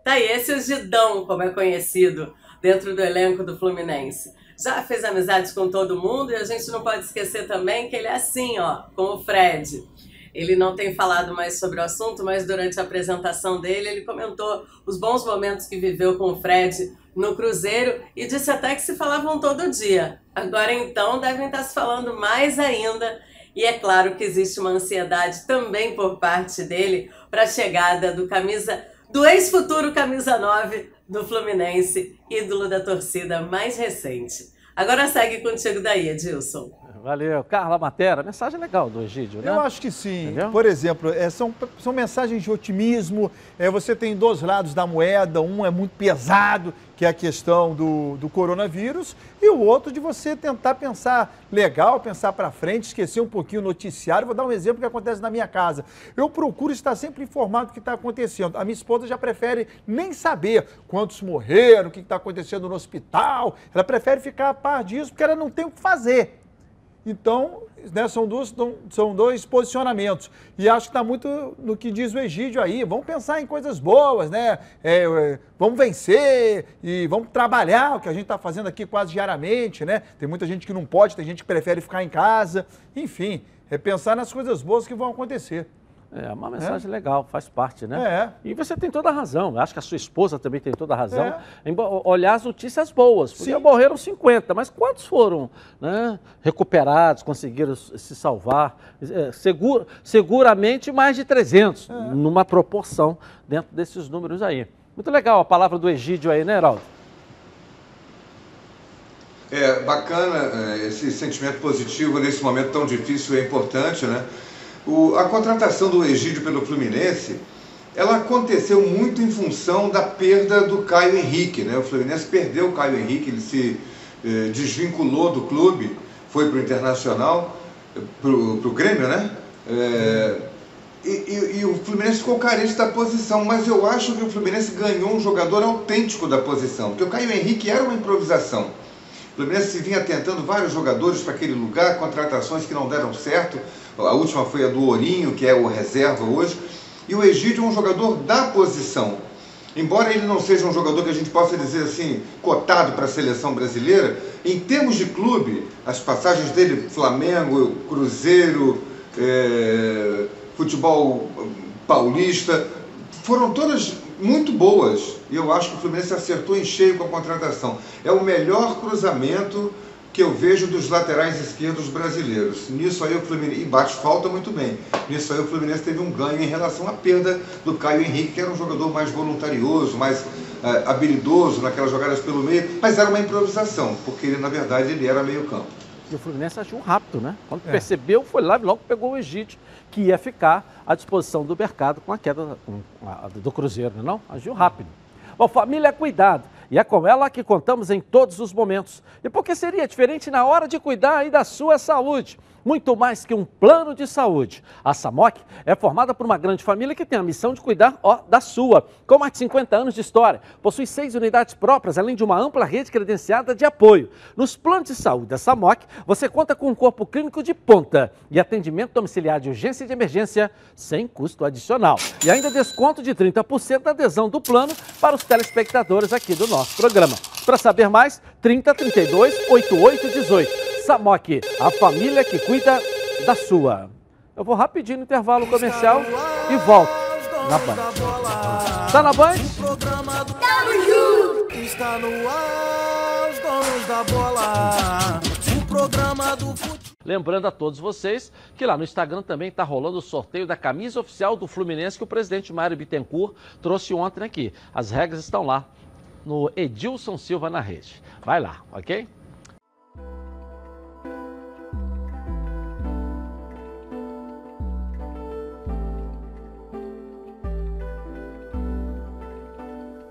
Tá aí, esse é o Gidão, como é conhecido dentro do elenco do Fluminense. Já fez amizades com todo mundo e a gente não pode esquecer também que ele é assim, ó, com o Fred. Ele não tem falado mais sobre o assunto, mas durante a apresentação dele, ele comentou os bons momentos que viveu com o Fred no Cruzeiro e disse até que se falavam todo dia. Agora então devem estar se falando mais ainda. E é claro que existe uma ansiedade também por parte dele para a chegada do camisa do ex-futuro camisa 9 do Fluminense, ídolo da torcida mais recente. Agora segue contigo daí, Edilson. Valeu. Carla Matera, mensagem legal do Egídio, né? Eu acho que sim. Entendeu? Por exemplo, é, são, são mensagens de otimismo. É, você tem dois lados da moeda, um é muito pesado, que é a questão do, do coronavírus, e o outro de você tentar pensar legal, pensar para frente, esquecer um pouquinho o noticiário. Vou dar um exemplo que acontece na minha casa. Eu procuro estar sempre informado do que está acontecendo. A minha esposa já prefere nem saber quantos morreram, o que está acontecendo no hospital. Ela prefere ficar a par disso porque ela não tem o que fazer. Então, né, são, dois, são dois posicionamentos. E acho que está muito no que diz o Egídio aí. Vamos pensar em coisas boas, né? É, é, vamos vencer e vamos trabalhar, o que a gente está fazendo aqui quase diariamente, né? Tem muita gente que não pode, tem gente que prefere ficar em casa. Enfim, é pensar nas coisas boas que vão acontecer. É uma mensagem é. legal, faz parte, né? É. E você tem toda a razão. Acho que a sua esposa também tem toda a razão é. em olhar as notícias boas. Porque Sim. morreram 50, mas quantos foram né, recuperados, conseguiram se salvar? É, segura, seguramente mais de 300, é. numa proporção dentro desses números aí. Muito legal a palavra do Egídio aí, né, Heraldo? É bacana é, esse sentimento positivo nesse momento tão difícil é importante, né? O, a contratação do Egídio pelo Fluminense, ela aconteceu muito em função da perda do Caio Henrique. Né? O Fluminense perdeu o Caio Henrique, ele se eh, desvinculou do clube, foi para o Internacional, para o Grêmio, né? É, e, e, e, o Fluminense ficou carente da posição, mas eu acho que o Fluminense ganhou um jogador autêntico da posição, porque o Caio Henrique era uma improvisação. O Fluminense vinha tentando vários jogadores para aquele lugar, contratações que não deram certo. A última foi a do Ourinho, que é o reserva hoje. E o Egídio é um jogador da posição. Embora ele não seja um jogador que a gente possa dizer assim, cotado para a seleção brasileira, em termos de clube, as passagens dele, Flamengo, Cruzeiro, é, futebol paulista, foram todas muito boas. E eu acho que o Fluminense acertou em cheio com a contratação. É o melhor cruzamento que eu vejo dos laterais esquerdos brasileiros. Nisso aí o Fluminense, e bate falta muito bem, nisso aí o Fluminense teve um ganho em relação à perda do Caio Henrique, que era um jogador mais voluntarioso, mais uh, habilidoso naquelas jogadas pelo meio, mas era uma improvisação, porque ele, na verdade ele era meio campo. E o Fluminense agiu rápido, né? Quando é. percebeu, foi lá e logo pegou o Egito, que ia ficar à disposição do mercado com a queda do Cruzeiro, não? Agiu rápido. Bom, família é cuidado. E é com ela que contamos em todos os momentos. E por que seria diferente na hora de cuidar aí da sua saúde? Muito mais que um plano de saúde. A SAMOC é formada por uma grande família que tem a missão de cuidar ó, da sua. Com mais de 50 anos de história, possui seis unidades próprias, além de uma ampla rede credenciada de apoio. Nos planos de saúde da SAMOC, você conta com um corpo clínico de ponta e atendimento domiciliar de urgência e de emergência sem custo adicional. E ainda desconto de 30% da adesão do plano para os telespectadores aqui do nosso programa. Para saber mais, 30 32 88 18. Samok, a família que cuida da sua. Eu vou rapidinho no intervalo comercial e volto na Band. Tá na Band? Tamo junto! Está no ar, os donos da bola. O programa do futebol. Lembrando a todos vocês que lá no Instagram também está rolando o sorteio da camisa oficial do Fluminense que o presidente Mário Bittencourt trouxe ontem aqui. As regras estão lá no Edilson Silva na rede. Vai lá, ok?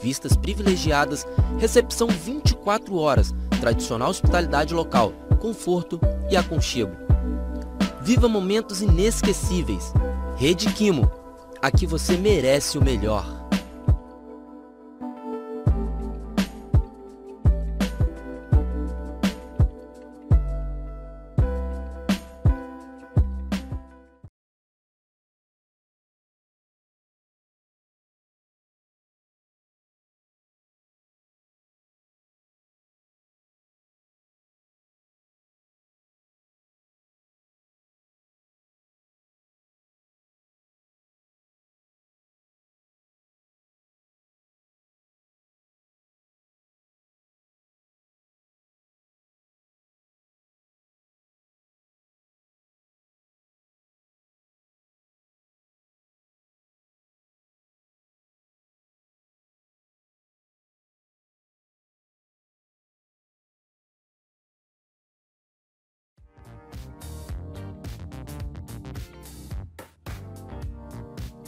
Vistas privilegiadas, recepção 24 horas, tradicional hospitalidade local, conforto e aconchego. Viva momentos inesquecíveis. Rede Quimo. Aqui você merece o melhor.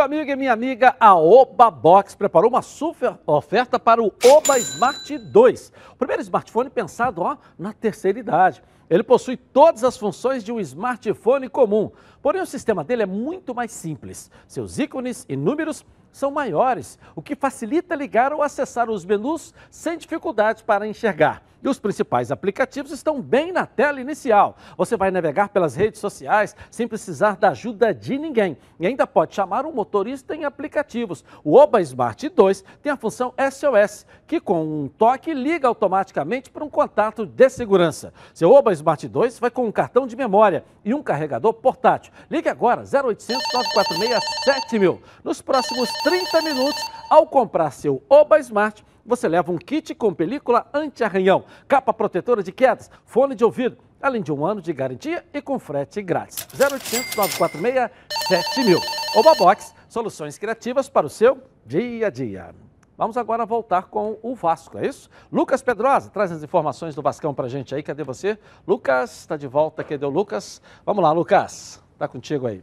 Meu amigo e minha amiga, a Oba Box preparou uma super oferta para o Oba Smart 2. O primeiro smartphone pensado ó, na terceira idade. Ele possui todas as funções de um smartphone comum, porém o sistema dele é muito mais simples. Seus ícones e números são maiores, o que facilita ligar ou acessar os menus sem dificuldades para enxergar. E os principais aplicativos estão bem na tela inicial. Você vai navegar pelas redes sociais sem precisar da ajuda de ninguém. E ainda pode chamar um motorista em aplicativos. O Oba Smart 2 tem a função SOS, que com um toque liga automaticamente para um contato de segurança. Seu Oba Smart 2 vai com um cartão de memória e um carregador portátil. Ligue agora 0800 946 7000. Nos próximos 30 minutos, ao comprar seu Oba Smart, você leva um kit com película anti-arranhão, capa protetora de quedas, fone de ouvido, além de um ano de garantia e com frete grátis. 0800 946 7000. Oba Box, soluções criativas para o seu dia a dia. Vamos agora voltar com o Vasco, é isso? Lucas Pedrosa, traz as informações do Vascão pra gente aí. Cadê você? Lucas, está de volta. Cadê o Lucas? Vamos lá, Lucas. Tá contigo aí.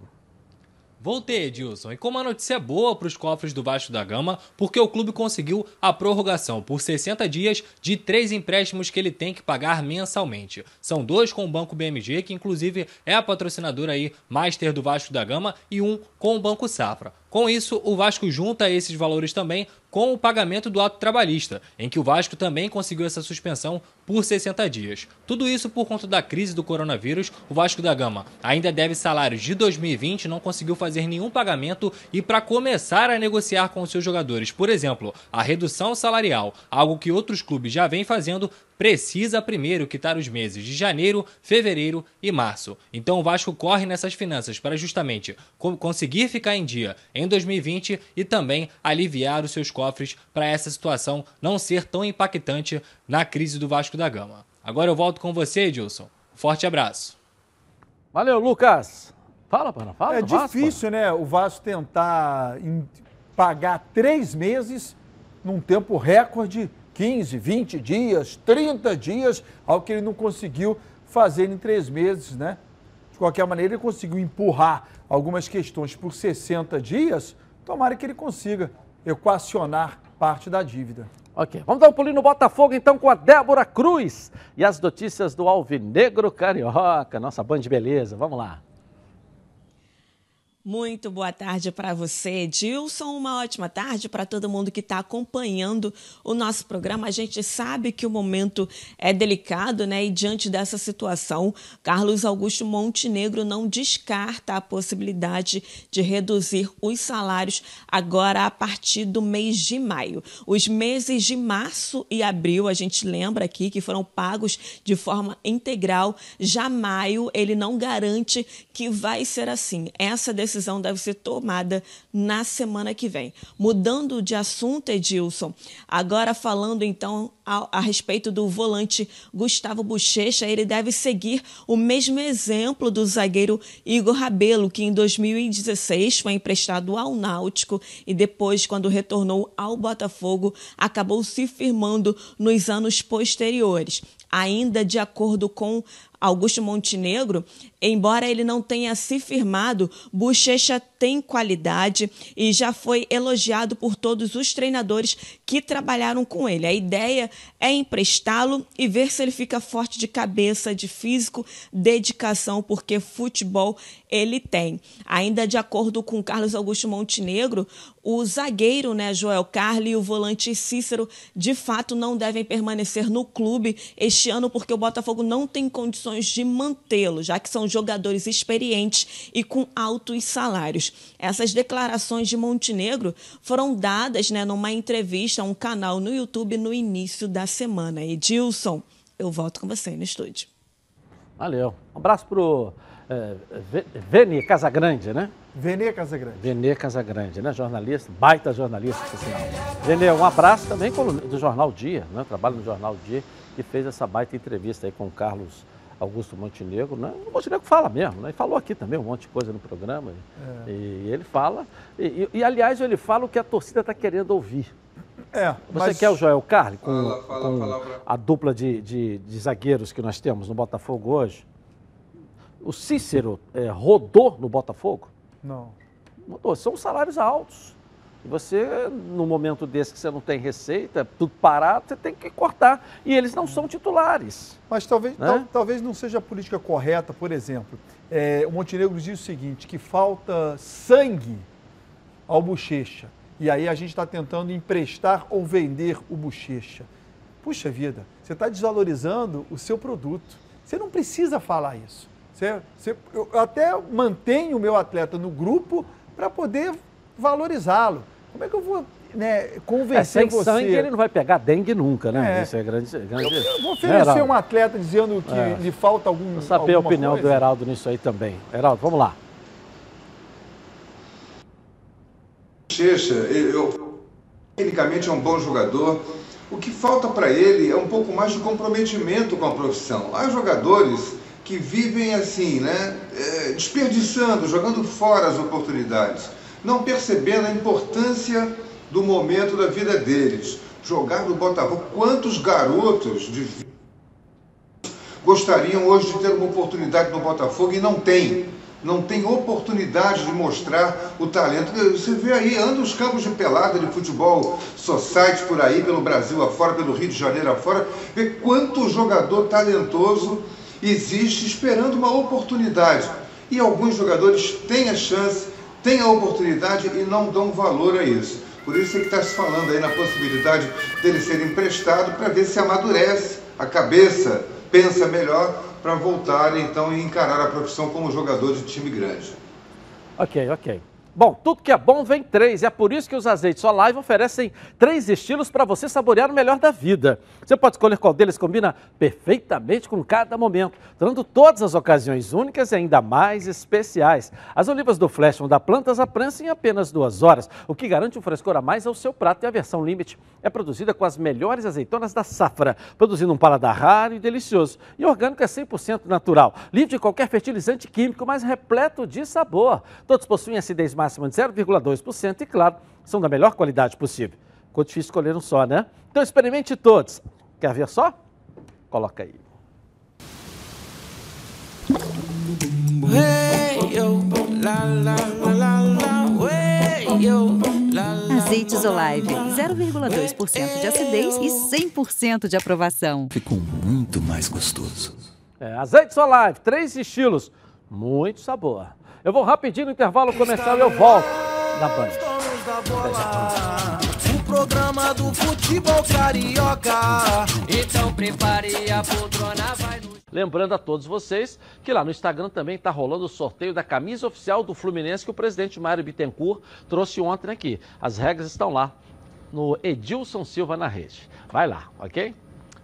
Voltei, Edilson. E com uma notícia boa para os cofres do Vasco da Gama, porque o clube conseguiu a prorrogação por 60 dias de três empréstimos que ele tem que pagar mensalmente. São dois com o Banco BMG, que inclusive é a patrocinadora aí master do Vasco da Gama, e um com o Banco Safra. Com isso, o Vasco junta esses valores também com o pagamento do ato trabalhista, em que o Vasco também conseguiu essa suspensão por 60 dias. Tudo isso por conta da crise do coronavírus, o Vasco da Gama ainda deve salários de 2020, não conseguiu fazer nenhum pagamento e para começar a negociar com os seus jogadores, por exemplo, a redução salarial, algo que outros clubes já vêm fazendo, precisa primeiro quitar os meses de janeiro, fevereiro e março. Então o Vasco corre nessas finanças para justamente conseguir ficar em dia em 2020 e também aliviar os seus cofres para essa situação não ser tão impactante na crise do Vasco da Gama. Agora eu volto com você, Edilson. Forte abraço. Valeu, Lucas. Fala, Pana, fala. É difícil, né, o Vasco tentar pagar três meses num tempo recorde 15, 20 dias, 30 dias, algo que ele não conseguiu fazer em três meses, né? De qualquer maneira, ele conseguiu empurrar algumas questões por 60 dias, tomara que ele consiga equacionar parte da dívida. Ok, vamos dar um pulinho no Botafogo então com a Débora Cruz e as notícias do Alvinegro Carioca, nossa band de beleza, vamos lá. Muito boa tarde para você, Edilson. Uma ótima tarde para todo mundo que está acompanhando o nosso programa. A gente sabe que o momento é delicado, né? E diante dessa situação, Carlos Augusto Montenegro não descarta a possibilidade de reduzir os salários agora a partir do mês de maio. Os meses de março e abril, a gente lembra aqui que foram pagos de forma integral. Já maio, ele não garante que vai ser assim. Essa decisão decisão deve ser tomada na semana que vem. Mudando de assunto, Edilson, agora falando então a, a respeito do volante Gustavo Bochecha, ele deve seguir o mesmo exemplo do zagueiro Igor Rabelo, que em 2016 foi emprestado ao Náutico e depois, quando retornou ao Botafogo, acabou se firmando nos anos posteriores ainda de acordo com Augusto Montenegro, embora ele não tenha se firmado, Bochecha tem qualidade e já foi elogiado por todos os treinadores que trabalharam com ele. A ideia é emprestá-lo e ver se ele fica forte de cabeça, de físico, dedicação, porque futebol ele tem. Ainda de acordo com Carlos Augusto Montenegro, o zagueiro, né, Joel Carli e o volante Cícero, de fato não devem permanecer no clube este ano porque o Botafogo não tem condições de mantê-lo, já que são jogadores experientes e com altos salários. Essas declarações de Montenegro foram dadas, né, numa entrevista a um canal no YouTube no início da semana. Edilson, eu volto com você no estúdio. Valeu. Um abraço pro é, Vene Casagrande, né? Vene Casagrande. Vene Casagrande, né? Jornalista, baita jornalista, por sinal. Vene, um abraço também do Jornal Dia, né? Trabalho no Jornal Dia, que fez essa baita entrevista aí com o Carlos Augusto Montenegro, né? O Montenegro fala mesmo, né? E falou aqui também um monte de coisa no programa. É. E ele fala, e, e, e, aliás ele fala o que a torcida está querendo ouvir. É, Você mas... quer o Joel Carli com, fala, fala, com fala, a dupla de, de, de zagueiros que nós temos no Botafogo hoje? O Cícero é, rodou no Botafogo? Não. Rodou. São salários altos. E você, no momento desse que você não tem receita, tudo parado, você tem que cortar. E eles não são titulares. Mas talvez, né? tal, talvez não seja a política correta, por exemplo. É, o Montenegro diz o seguinte, que falta sangue ao bochecha. E aí a gente está tentando emprestar ou vender o bochecha. Puxa vida, você está desvalorizando o seu produto. Você não precisa falar isso. Você, você, eu até mantenho o meu atleta no grupo para poder valorizá-lo. Como é que eu vou né, convencer é, sem você? sangue ele não vai pegar dengue nunca, né? É. Isso é grande. grande... Eu, eu vou oferecer um atleta dizendo que é. lhe falta algum. Vou saber a opinião coisa. do Heraldo nisso aí também. Heraldo, vamos lá. Checha, eu, tecnicamente é um bom jogador. O que falta para ele é um pouco mais de comprometimento com a profissão. Há jogadores que vivem assim, né, é, desperdiçando, jogando fora as oportunidades, não percebendo a importância do momento da vida deles. Jogar no Botafogo, quantos garotos de gostariam hoje de ter uma oportunidade no Botafogo e não tem? Não tem oportunidade de mostrar o talento. Você vê aí, anda os campos de pelada de futebol society por aí, pelo Brasil afora, pelo Rio de Janeiro afora, vê quanto jogador talentoso existe esperando uma oportunidade. E alguns jogadores têm a chance, têm a oportunidade e não dão valor a isso. Por isso é que está se falando aí na possibilidade dele ser emprestado para ver se amadurece a cabeça, pensa melhor para voltar então e encarar a profissão como jogador de time grande. Ok, ok. Bom, tudo que é bom vem três, e é por isso que os azeites Olive oferecem três estilos para você saborear o melhor da vida. Você pode escolher qual deles combina perfeitamente com cada momento, tornando todas as ocasiões únicas e ainda mais especiais. As olivas do Flash vão dar plantas à prensa em apenas duas horas, o que garante um frescor a mais ao seu prato e a versão Limite é produzida com as melhores azeitonas da safra, produzindo um paladar raro e delicioso. E orgânico é 100% natural, livre de qualquer fertilizante químico, mas repleto de sabor. Todos possuem acidez máxima máxima de 0,2% e, claro, são da melhor qualidade possível. Ficou difícil escolher um só, né? Então experimente todos. Quer ver só? Coloca aí. Azeites Olive, 0,2% de acidez e 100% de aprovação. Ficou muito mais gostoso. É, azeites Olive, três estilos, muito sabor. Eu vou rapidinho no intervalo comercial e eu volto na Band. O programa do futebol carioca. Então prepare a poltrona, vai no... Lembrando a todos vocês que lá no Instagram também está rolando o sorteio da camisa oficial do Fluminense que o presidente Mário Bittencourt trouxe ontem aqui. As regras estão lá no Edilson Silva na rede. Vai lá, ok?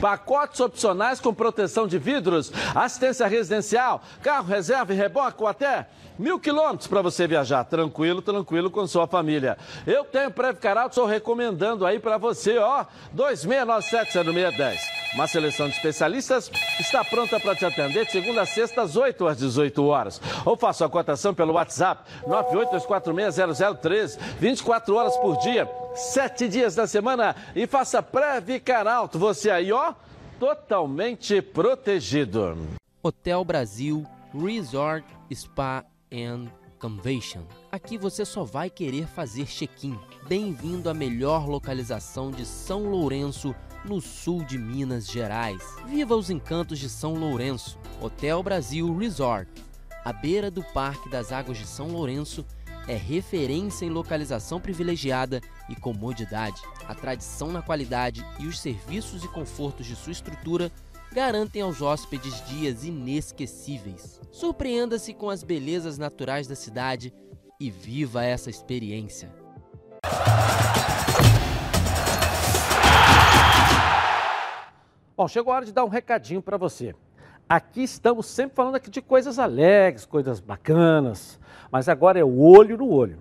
Pacotes opcionais com proteção de vidros, assistência residencial, carro reserva e reboque até mil quilômetros para você viajar tranquilo, tranquilo com sua família. Eu tenho Previcar estou recomendando aí para você, ó, 2697-0610. Uma seleção de especialistas está pronta para te atender de segunda a sexta, às 8 às 18 horas. Ou faça a cotação pelo WhatsApp 982460013, 24 horas por dia, 7 dias da semana e faça Previcar Alto. Você aí, ó, totalmente protegido. Hotel Brasil Resort Spa and Convention. Aqui você só vai querer fazer check-in. Bem-vindo à melhor localização de São Lourenço, no sul de Minas Gerais. Viva os encantos de São Lourenço. Hotel Brasil Resort, à beira do Parque das Águas de São Lourenço, é referência em localização privilegiada e comodidade. A tradição na qualidade e os serviços e confortos de sua estrutura garantem aos hóspedes dias inesquecíveis. Surpreenda-se com as belezas naturais da cidade e viva essa experiência. Bom, chegou a hora de dar um recadinho para você. Aqui estamos sempre falando aqui de coisas alegres, coisas bacanas, mas agora é o olho no olho.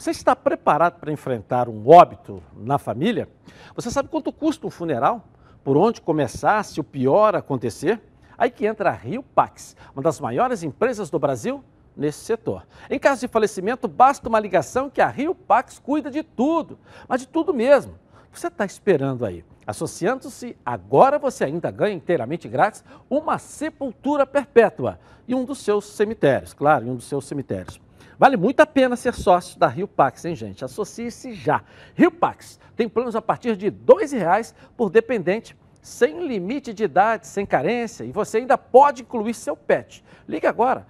Você está preparado para enfrentar um óbito na família? Você sabe quanto custa um funeral? Por onde começar se o pior acontecer? Aí que entra a Rio Pax, uma das maiores empresas do Brasil nesse setor. Em caso de falecimento, basta uma ligação que a Rio Pax cuida de tudo, mas de tudo mesmo. O que você está esperando aí? Associando-se, agora você ainda ganha inteiramente grátis uma sepultura perpétua e um dos seus cemitérios, claro, em um dos seus cemitérios. Vale muito a pena ser sócio da Rio Pax, hein, gente? Associe-se já. Rio Pax tem planos a partir de R$ 2,00 por dependente, sem limite de idade, sem carência, e você ainda pode incluir seu pet. Ligue agora.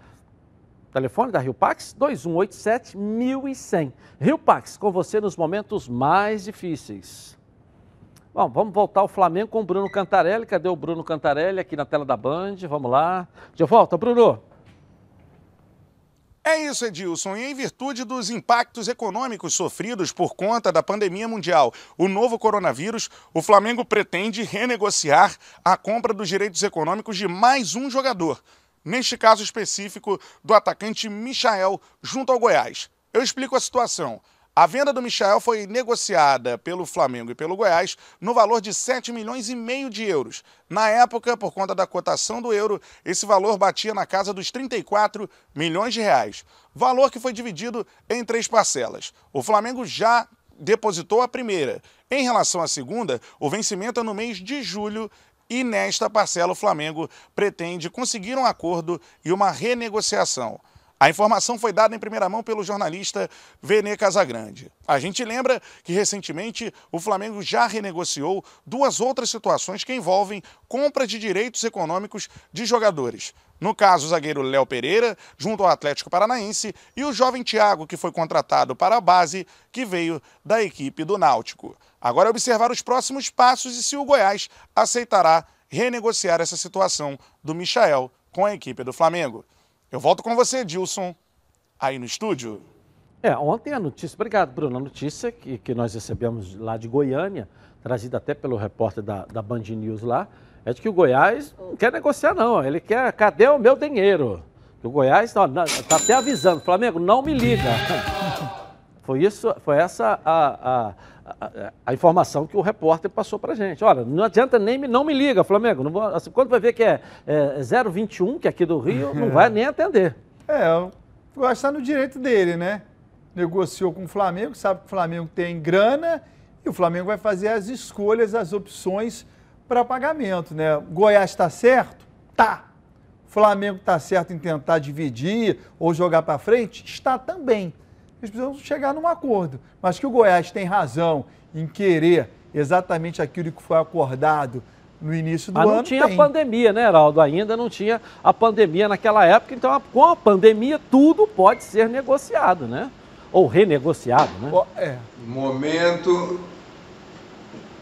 Telefone da Rio Pax 2187 1100. Rio Pax, com você nos momentos mais difíceis. Bom, vamos voltar ao Flamengo com o Bruno Cantarelli. Cadê o Bruno Cantarelli aqui na tela da Band? Vamos lá. De volta, Bruno. É isso, Edilson. E em virtude dos impactos econômicos sofridos por conta da pandemia mundial, o novo coronavírus, o Flamengo pretende renegociar a compra dos direitos econômicos de mais um jogador. Neste caso específico, do atacante Michael, junto ao Goiás. Eu explico a situação. A venda do Michael foi negociada pelo Flamengo e pelo Goiás no valor de 7 milhões e meio de euros. Na época, por conta da cotação do euro, esse valor batia na casa dos 34 milhões de reais. Valor que foi dividido em três parcelas. O Flamengo já depositou a primeira. Em relação à segunda, o vencimento é no mês de julho e nesta parcela o Flamengo pretende conseguir um acordo e uma renegociação. A informação foi dada em primeira mão pelo jornalista Vene Casagrande. A gente lembra que recentemente o Flamengo já renegociou duas outras situações que envolvem compra de direitos econômicos de jogadores. No caso, o zagueiro Léo Pereira, junto ao Atlético Paranaense, e o jovem Thiago, que foi contratado para a base, que veio da equipe do Náutico. Agora é observar os próximos passos e se o Goiás aceitará renegociar essa situação do Michael com a equipe do Flamengo. Eu volto com você, Dilson, aí no estúdio. É, ontem a notícia, obrigado, Bruno, a notícia que, que nós recebemos lá de Goiânia, trazida até pelo repórter da, da Band News lá, é de que o Goiás não quer negociar, não. Ele quer, cadê o meu dinheiro? O Goiás está até avisando, Flamengo, não me liga. *laughs* Foi isso, foi essa a, a, a, a informação que o repórter passou para gente. Olha, não adianta nem me, não me liga, Flamengo. Vou, assim, quando vai ver que é, é 021, que é aqui do Rio, *laughs* não vai nem atender. É, o Goiás está no direito dele, né? Negociou com o Flamengo, sabe que o Flamengo tem grana e o Flamengo vai fazer as escolhas, as opções para pagamento, né? Goiás está certo? Tá. O Flamengo está certo em tentar dividir ou jogar para frente? Está também eles precisam chegar num acordo. Mas que o Goiás tem razão em querer exatamente aquilo que foi acordado no início do Mas ano. não tinha tem. pandemia, né, Heraldo? Ainda não tinha a pandemia naquela época, então com a pandemia tudo pode ser negociado, né? Ou renegociado, né? É. Momento.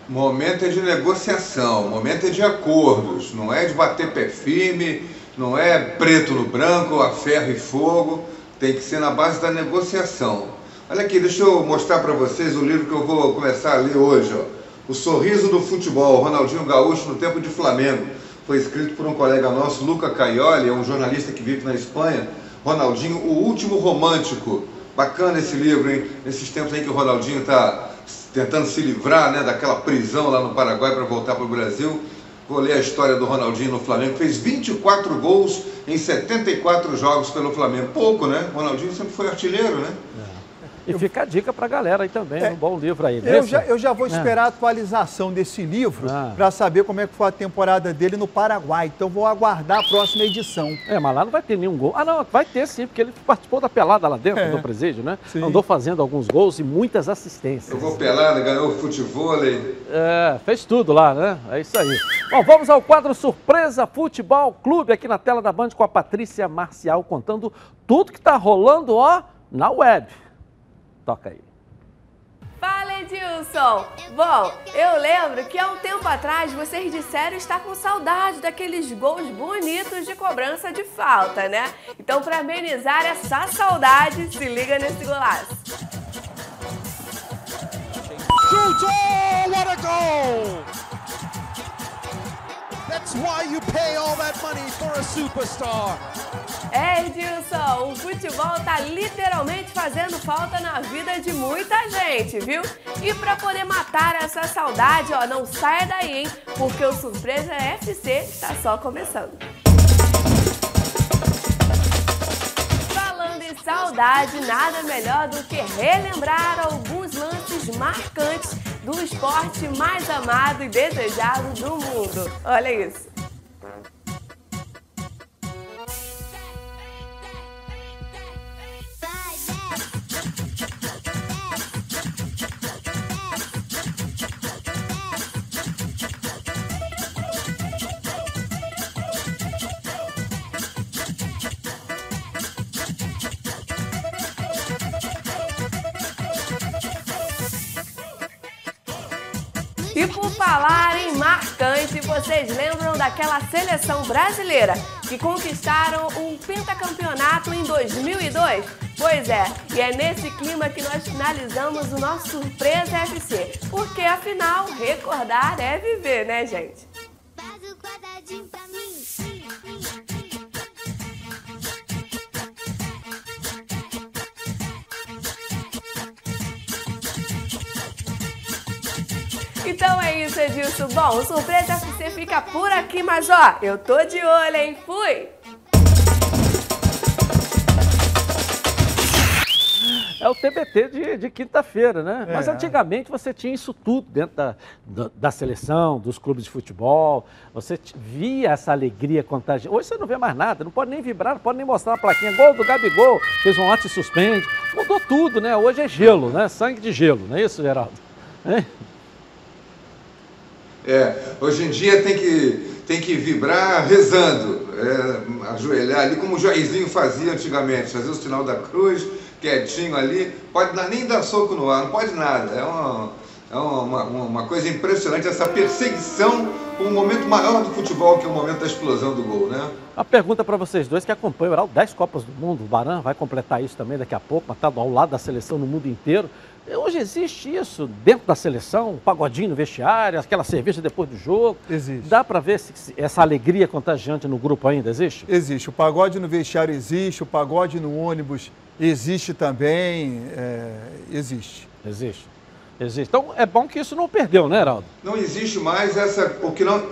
Momento é de negociação, momento é de acordos, não é de bater pé firme, não é preto no branco, a ferro e fogo tem que ser na base da negociação. Olha aqui, deixa eu mostrar para vocês o livro que eu vou começar a ler hoje. Ó. O Sorriso do Futebol, Ronaldinho Gaúcho no Tempo de Flamengo. Foi escrito por um colega nosso, Luca Caioli, é um jornalista que vive na Espanha. Ronaldinho, o último romântico. Bacana esse livro, hein? Nesses tempos aí que o Ronaldinho está tentando se livrar né, daquela prisão lá no Paraguai para voltar para o Brasil. Vou ler a história do Ronaldinho no Flamengo. Fez 24 gols em 74 jogos pelo Flamengo. Pouco, né? O Ronaldinho sempre foi artilheiro, né? E fica a dica para a galera aí também, É. um bom livro aí. Eu já, eu já vou É. esperar a atualização desse livro Ah. para saber como é que foi a temporada dele no Paraguai. Então vou aguardar a próxima edição. É, mas lá não vai ter nenhum gol. Ah, não, vai ter sim, porque ele participou da pelada lá dentro É. do presídio, né? Sim. Andou fazendo alguns gols e muitas assistências. Eu vou pelada, ganhou futevôlei. É, fez tudo lá, né? É isso aí. Bom, vamos ao quadro Surpresa Futebol Clube aqui na tela da Band com a Patrícia Marcial contando tudo que tá rolando, ó, na web. Toca aí. Fala Edilson! Bom, eu lembro que há um tempo atrás vocês disseram estar com saudade daqueles gols bonitos de cobrança de falta, né? Então, para amenizar essa saudade, se liga nesse golaço. Chutou! What a goal! That's why you pay all that money for a superstar. É, Edilson, o futebol tá literalmente fazendo falta na vida de muita gente, viu? E para poder matar essa saudade, ó, não saia daí, hein? Porque o Surpresa FC está só começando. Falando em saudade, nada melhor do que relembrar alguns lances marcantes do esporte mais amado e desejado do mundo. Olha isso. Vocês lembram daquela seleção brasileira que conquistaram o pentacampeonato em 2002? Pois é, e é nesse clima que nós finalizamos o nosso Surpresa FC, porque afinal, recordar é viver, né, gente? Isso, Edilson. Bom, o Surpresa FC fica por aqui, mas ó, eu tô de olho, hein? Fui! É o TBT de, de quinta-feira, né? É. Mas antigamente você tinha isso tudo dentro da, da, da seleção, dos clubes de futebol. Você via essa alegria contagiante. Hoje você não vê mais nada, não pode nem vibrar, não pode nem mostrar a plaquinha. Gol do Gabigol, fez um ótimo suspende. Mudou tudo, né? Hoje é gelo, né? Sangue de gelo, não é isso, Geraldo? Hein? É, hoje em dia tem que, tem que vibrar rezando, é, ajoelhar ali, como o Jairzinho fazia antigamente, fazer o sinal da cruz, quietinho ali, pode nem dar soco no ar, não pode nada. É uma, é uma, uma coisa impressionante essa perseguição por um momento maior do futebol, que é o momento da explosão do gol, né? Uma pergunta para vocês dois que acompanham o Heraldo, 10 Copas do Mundo, o Baran vai completar isso também daqui a pouco, mas está ao lado da seleção no mundo inteiro. Hoje existe isso dentro da seleção, um pagodinho no vestiário, aquela cerveja depois do jogo. Existe. Dá para ver se, se essa alegria contagiante no grupo ainda existe? Existe. O pagode no vestiário existe, o pagode no ônibus existe também. é, existe. Existe. Existe. Então é bom que isso não perdeu, né, Heraldo? Não existe mais essa. O que não,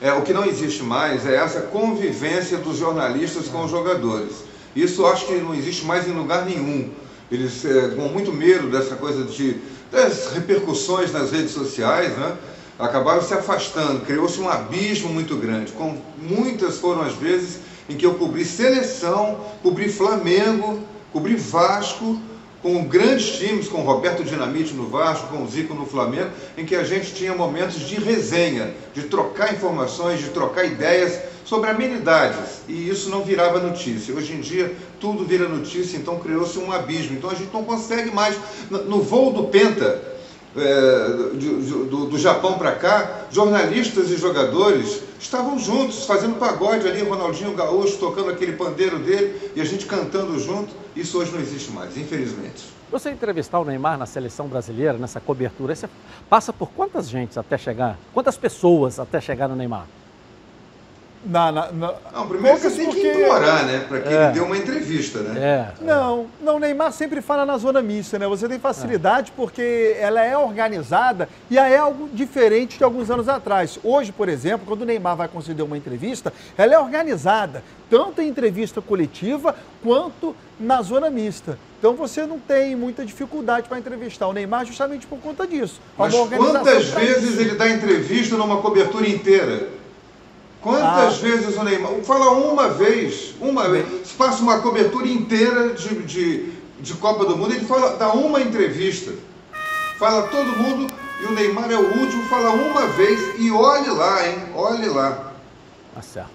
é, o que não existe mais é essa convivência dos jornalistas com os jogadores. Isso acho que não existe mais em lugar nenhum. Eles, é, com muito medo dessa coisa de das repercussões nas redes sociais, né? acabaram se afastando. Criou-se um abismo muito grande. Com, muitas foram as vezes em que eu cobri seleção, cobri Flamengo, cobri Vasco, com grandes times, com Roberto Dinamite no Vasco, com Zico no Flamengo, em que a gente tinha momentos de resenha, de trocar informações, de trocar ideias sobre amenidades. E isso não virava notícia. Hoje em dia, tudo vira notícia, então criou-se um abismo. Então a gente não consegue mais. No voo do Penta, é, de- do, do Japão para cá, jornalistas e jogadores estavam juntos, fazendo pagode ali, Ronaldinho Gaúcho tocando aquele pandeiro dele e a gente cantando junto. Isso hoje não existe mais, infelizmente. Você entrevistar o Neymar na seleção brasileira, nessa cobertura, você passa por quantas gentes até chegar? Quantas pessoas até chegar no Neymar? Na, na, na... Não, primeiro você Poucas tem que porque- implorar, né? Para que É. ele dê uma entrevista, né? É. Não, não, o Neymar sempre fala na zona mista, né? Você tem facilidade porque ela é organizada e é algo diferente de alguns anos atrás. Hoje, por exemplo, quando o Neymar vai conceder uma entrevista, ela é organizada, tanto em entrevista coletiva quanto na zona mista. Então você não tem muita dificuldade para entrevistar o Neymar justamente por conta disso. Há Mas quantas vezes isso. ele dá entrevista numa cobertura inteira? Quantas Ah. vezes o Neymar. Fala uma vez, uma vez. Passa uma cobertura inteira de, de, de Copa do Mundo, ele fala, dá uma entrevista. Fala todo mundo e o Neymar é o último, fala uma vez e olhe lá, hein? Olhe lá. Tá certo.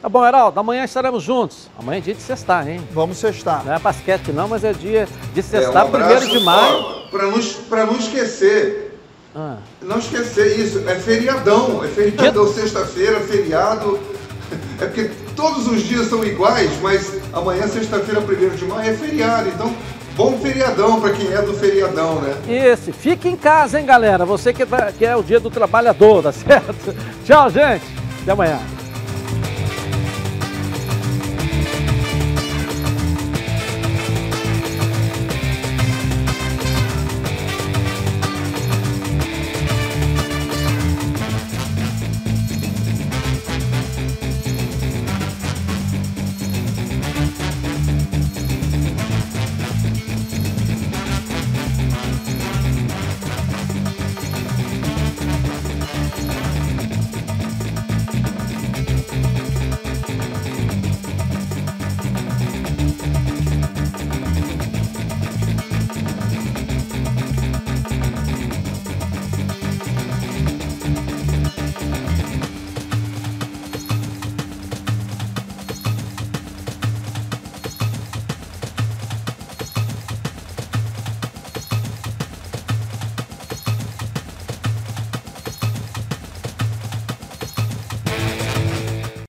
Tá bom, Heraldo, amanhã estaremos juntos. Amanhã é dia de sextar, hein? Vamos sextar. Não é basquete não, mas é dia de É, sextar, um primeiro de maio. ó, Pra não, pra não esquecer. Ah. Não esquecer isso, é feriadão, é feriadão, sexta-feira, feriado. É porque todos os dias são iguais, mas amanhã, sexta-feira, 1 de maio, é feriado. Então, bom feriadão para quem é do feriadão, né? Esse, fique em casa, hein, galera? Você que, tá- que é o dia do trabalhar, tá certo? *laughs* Tchau, gente. Até amanhã.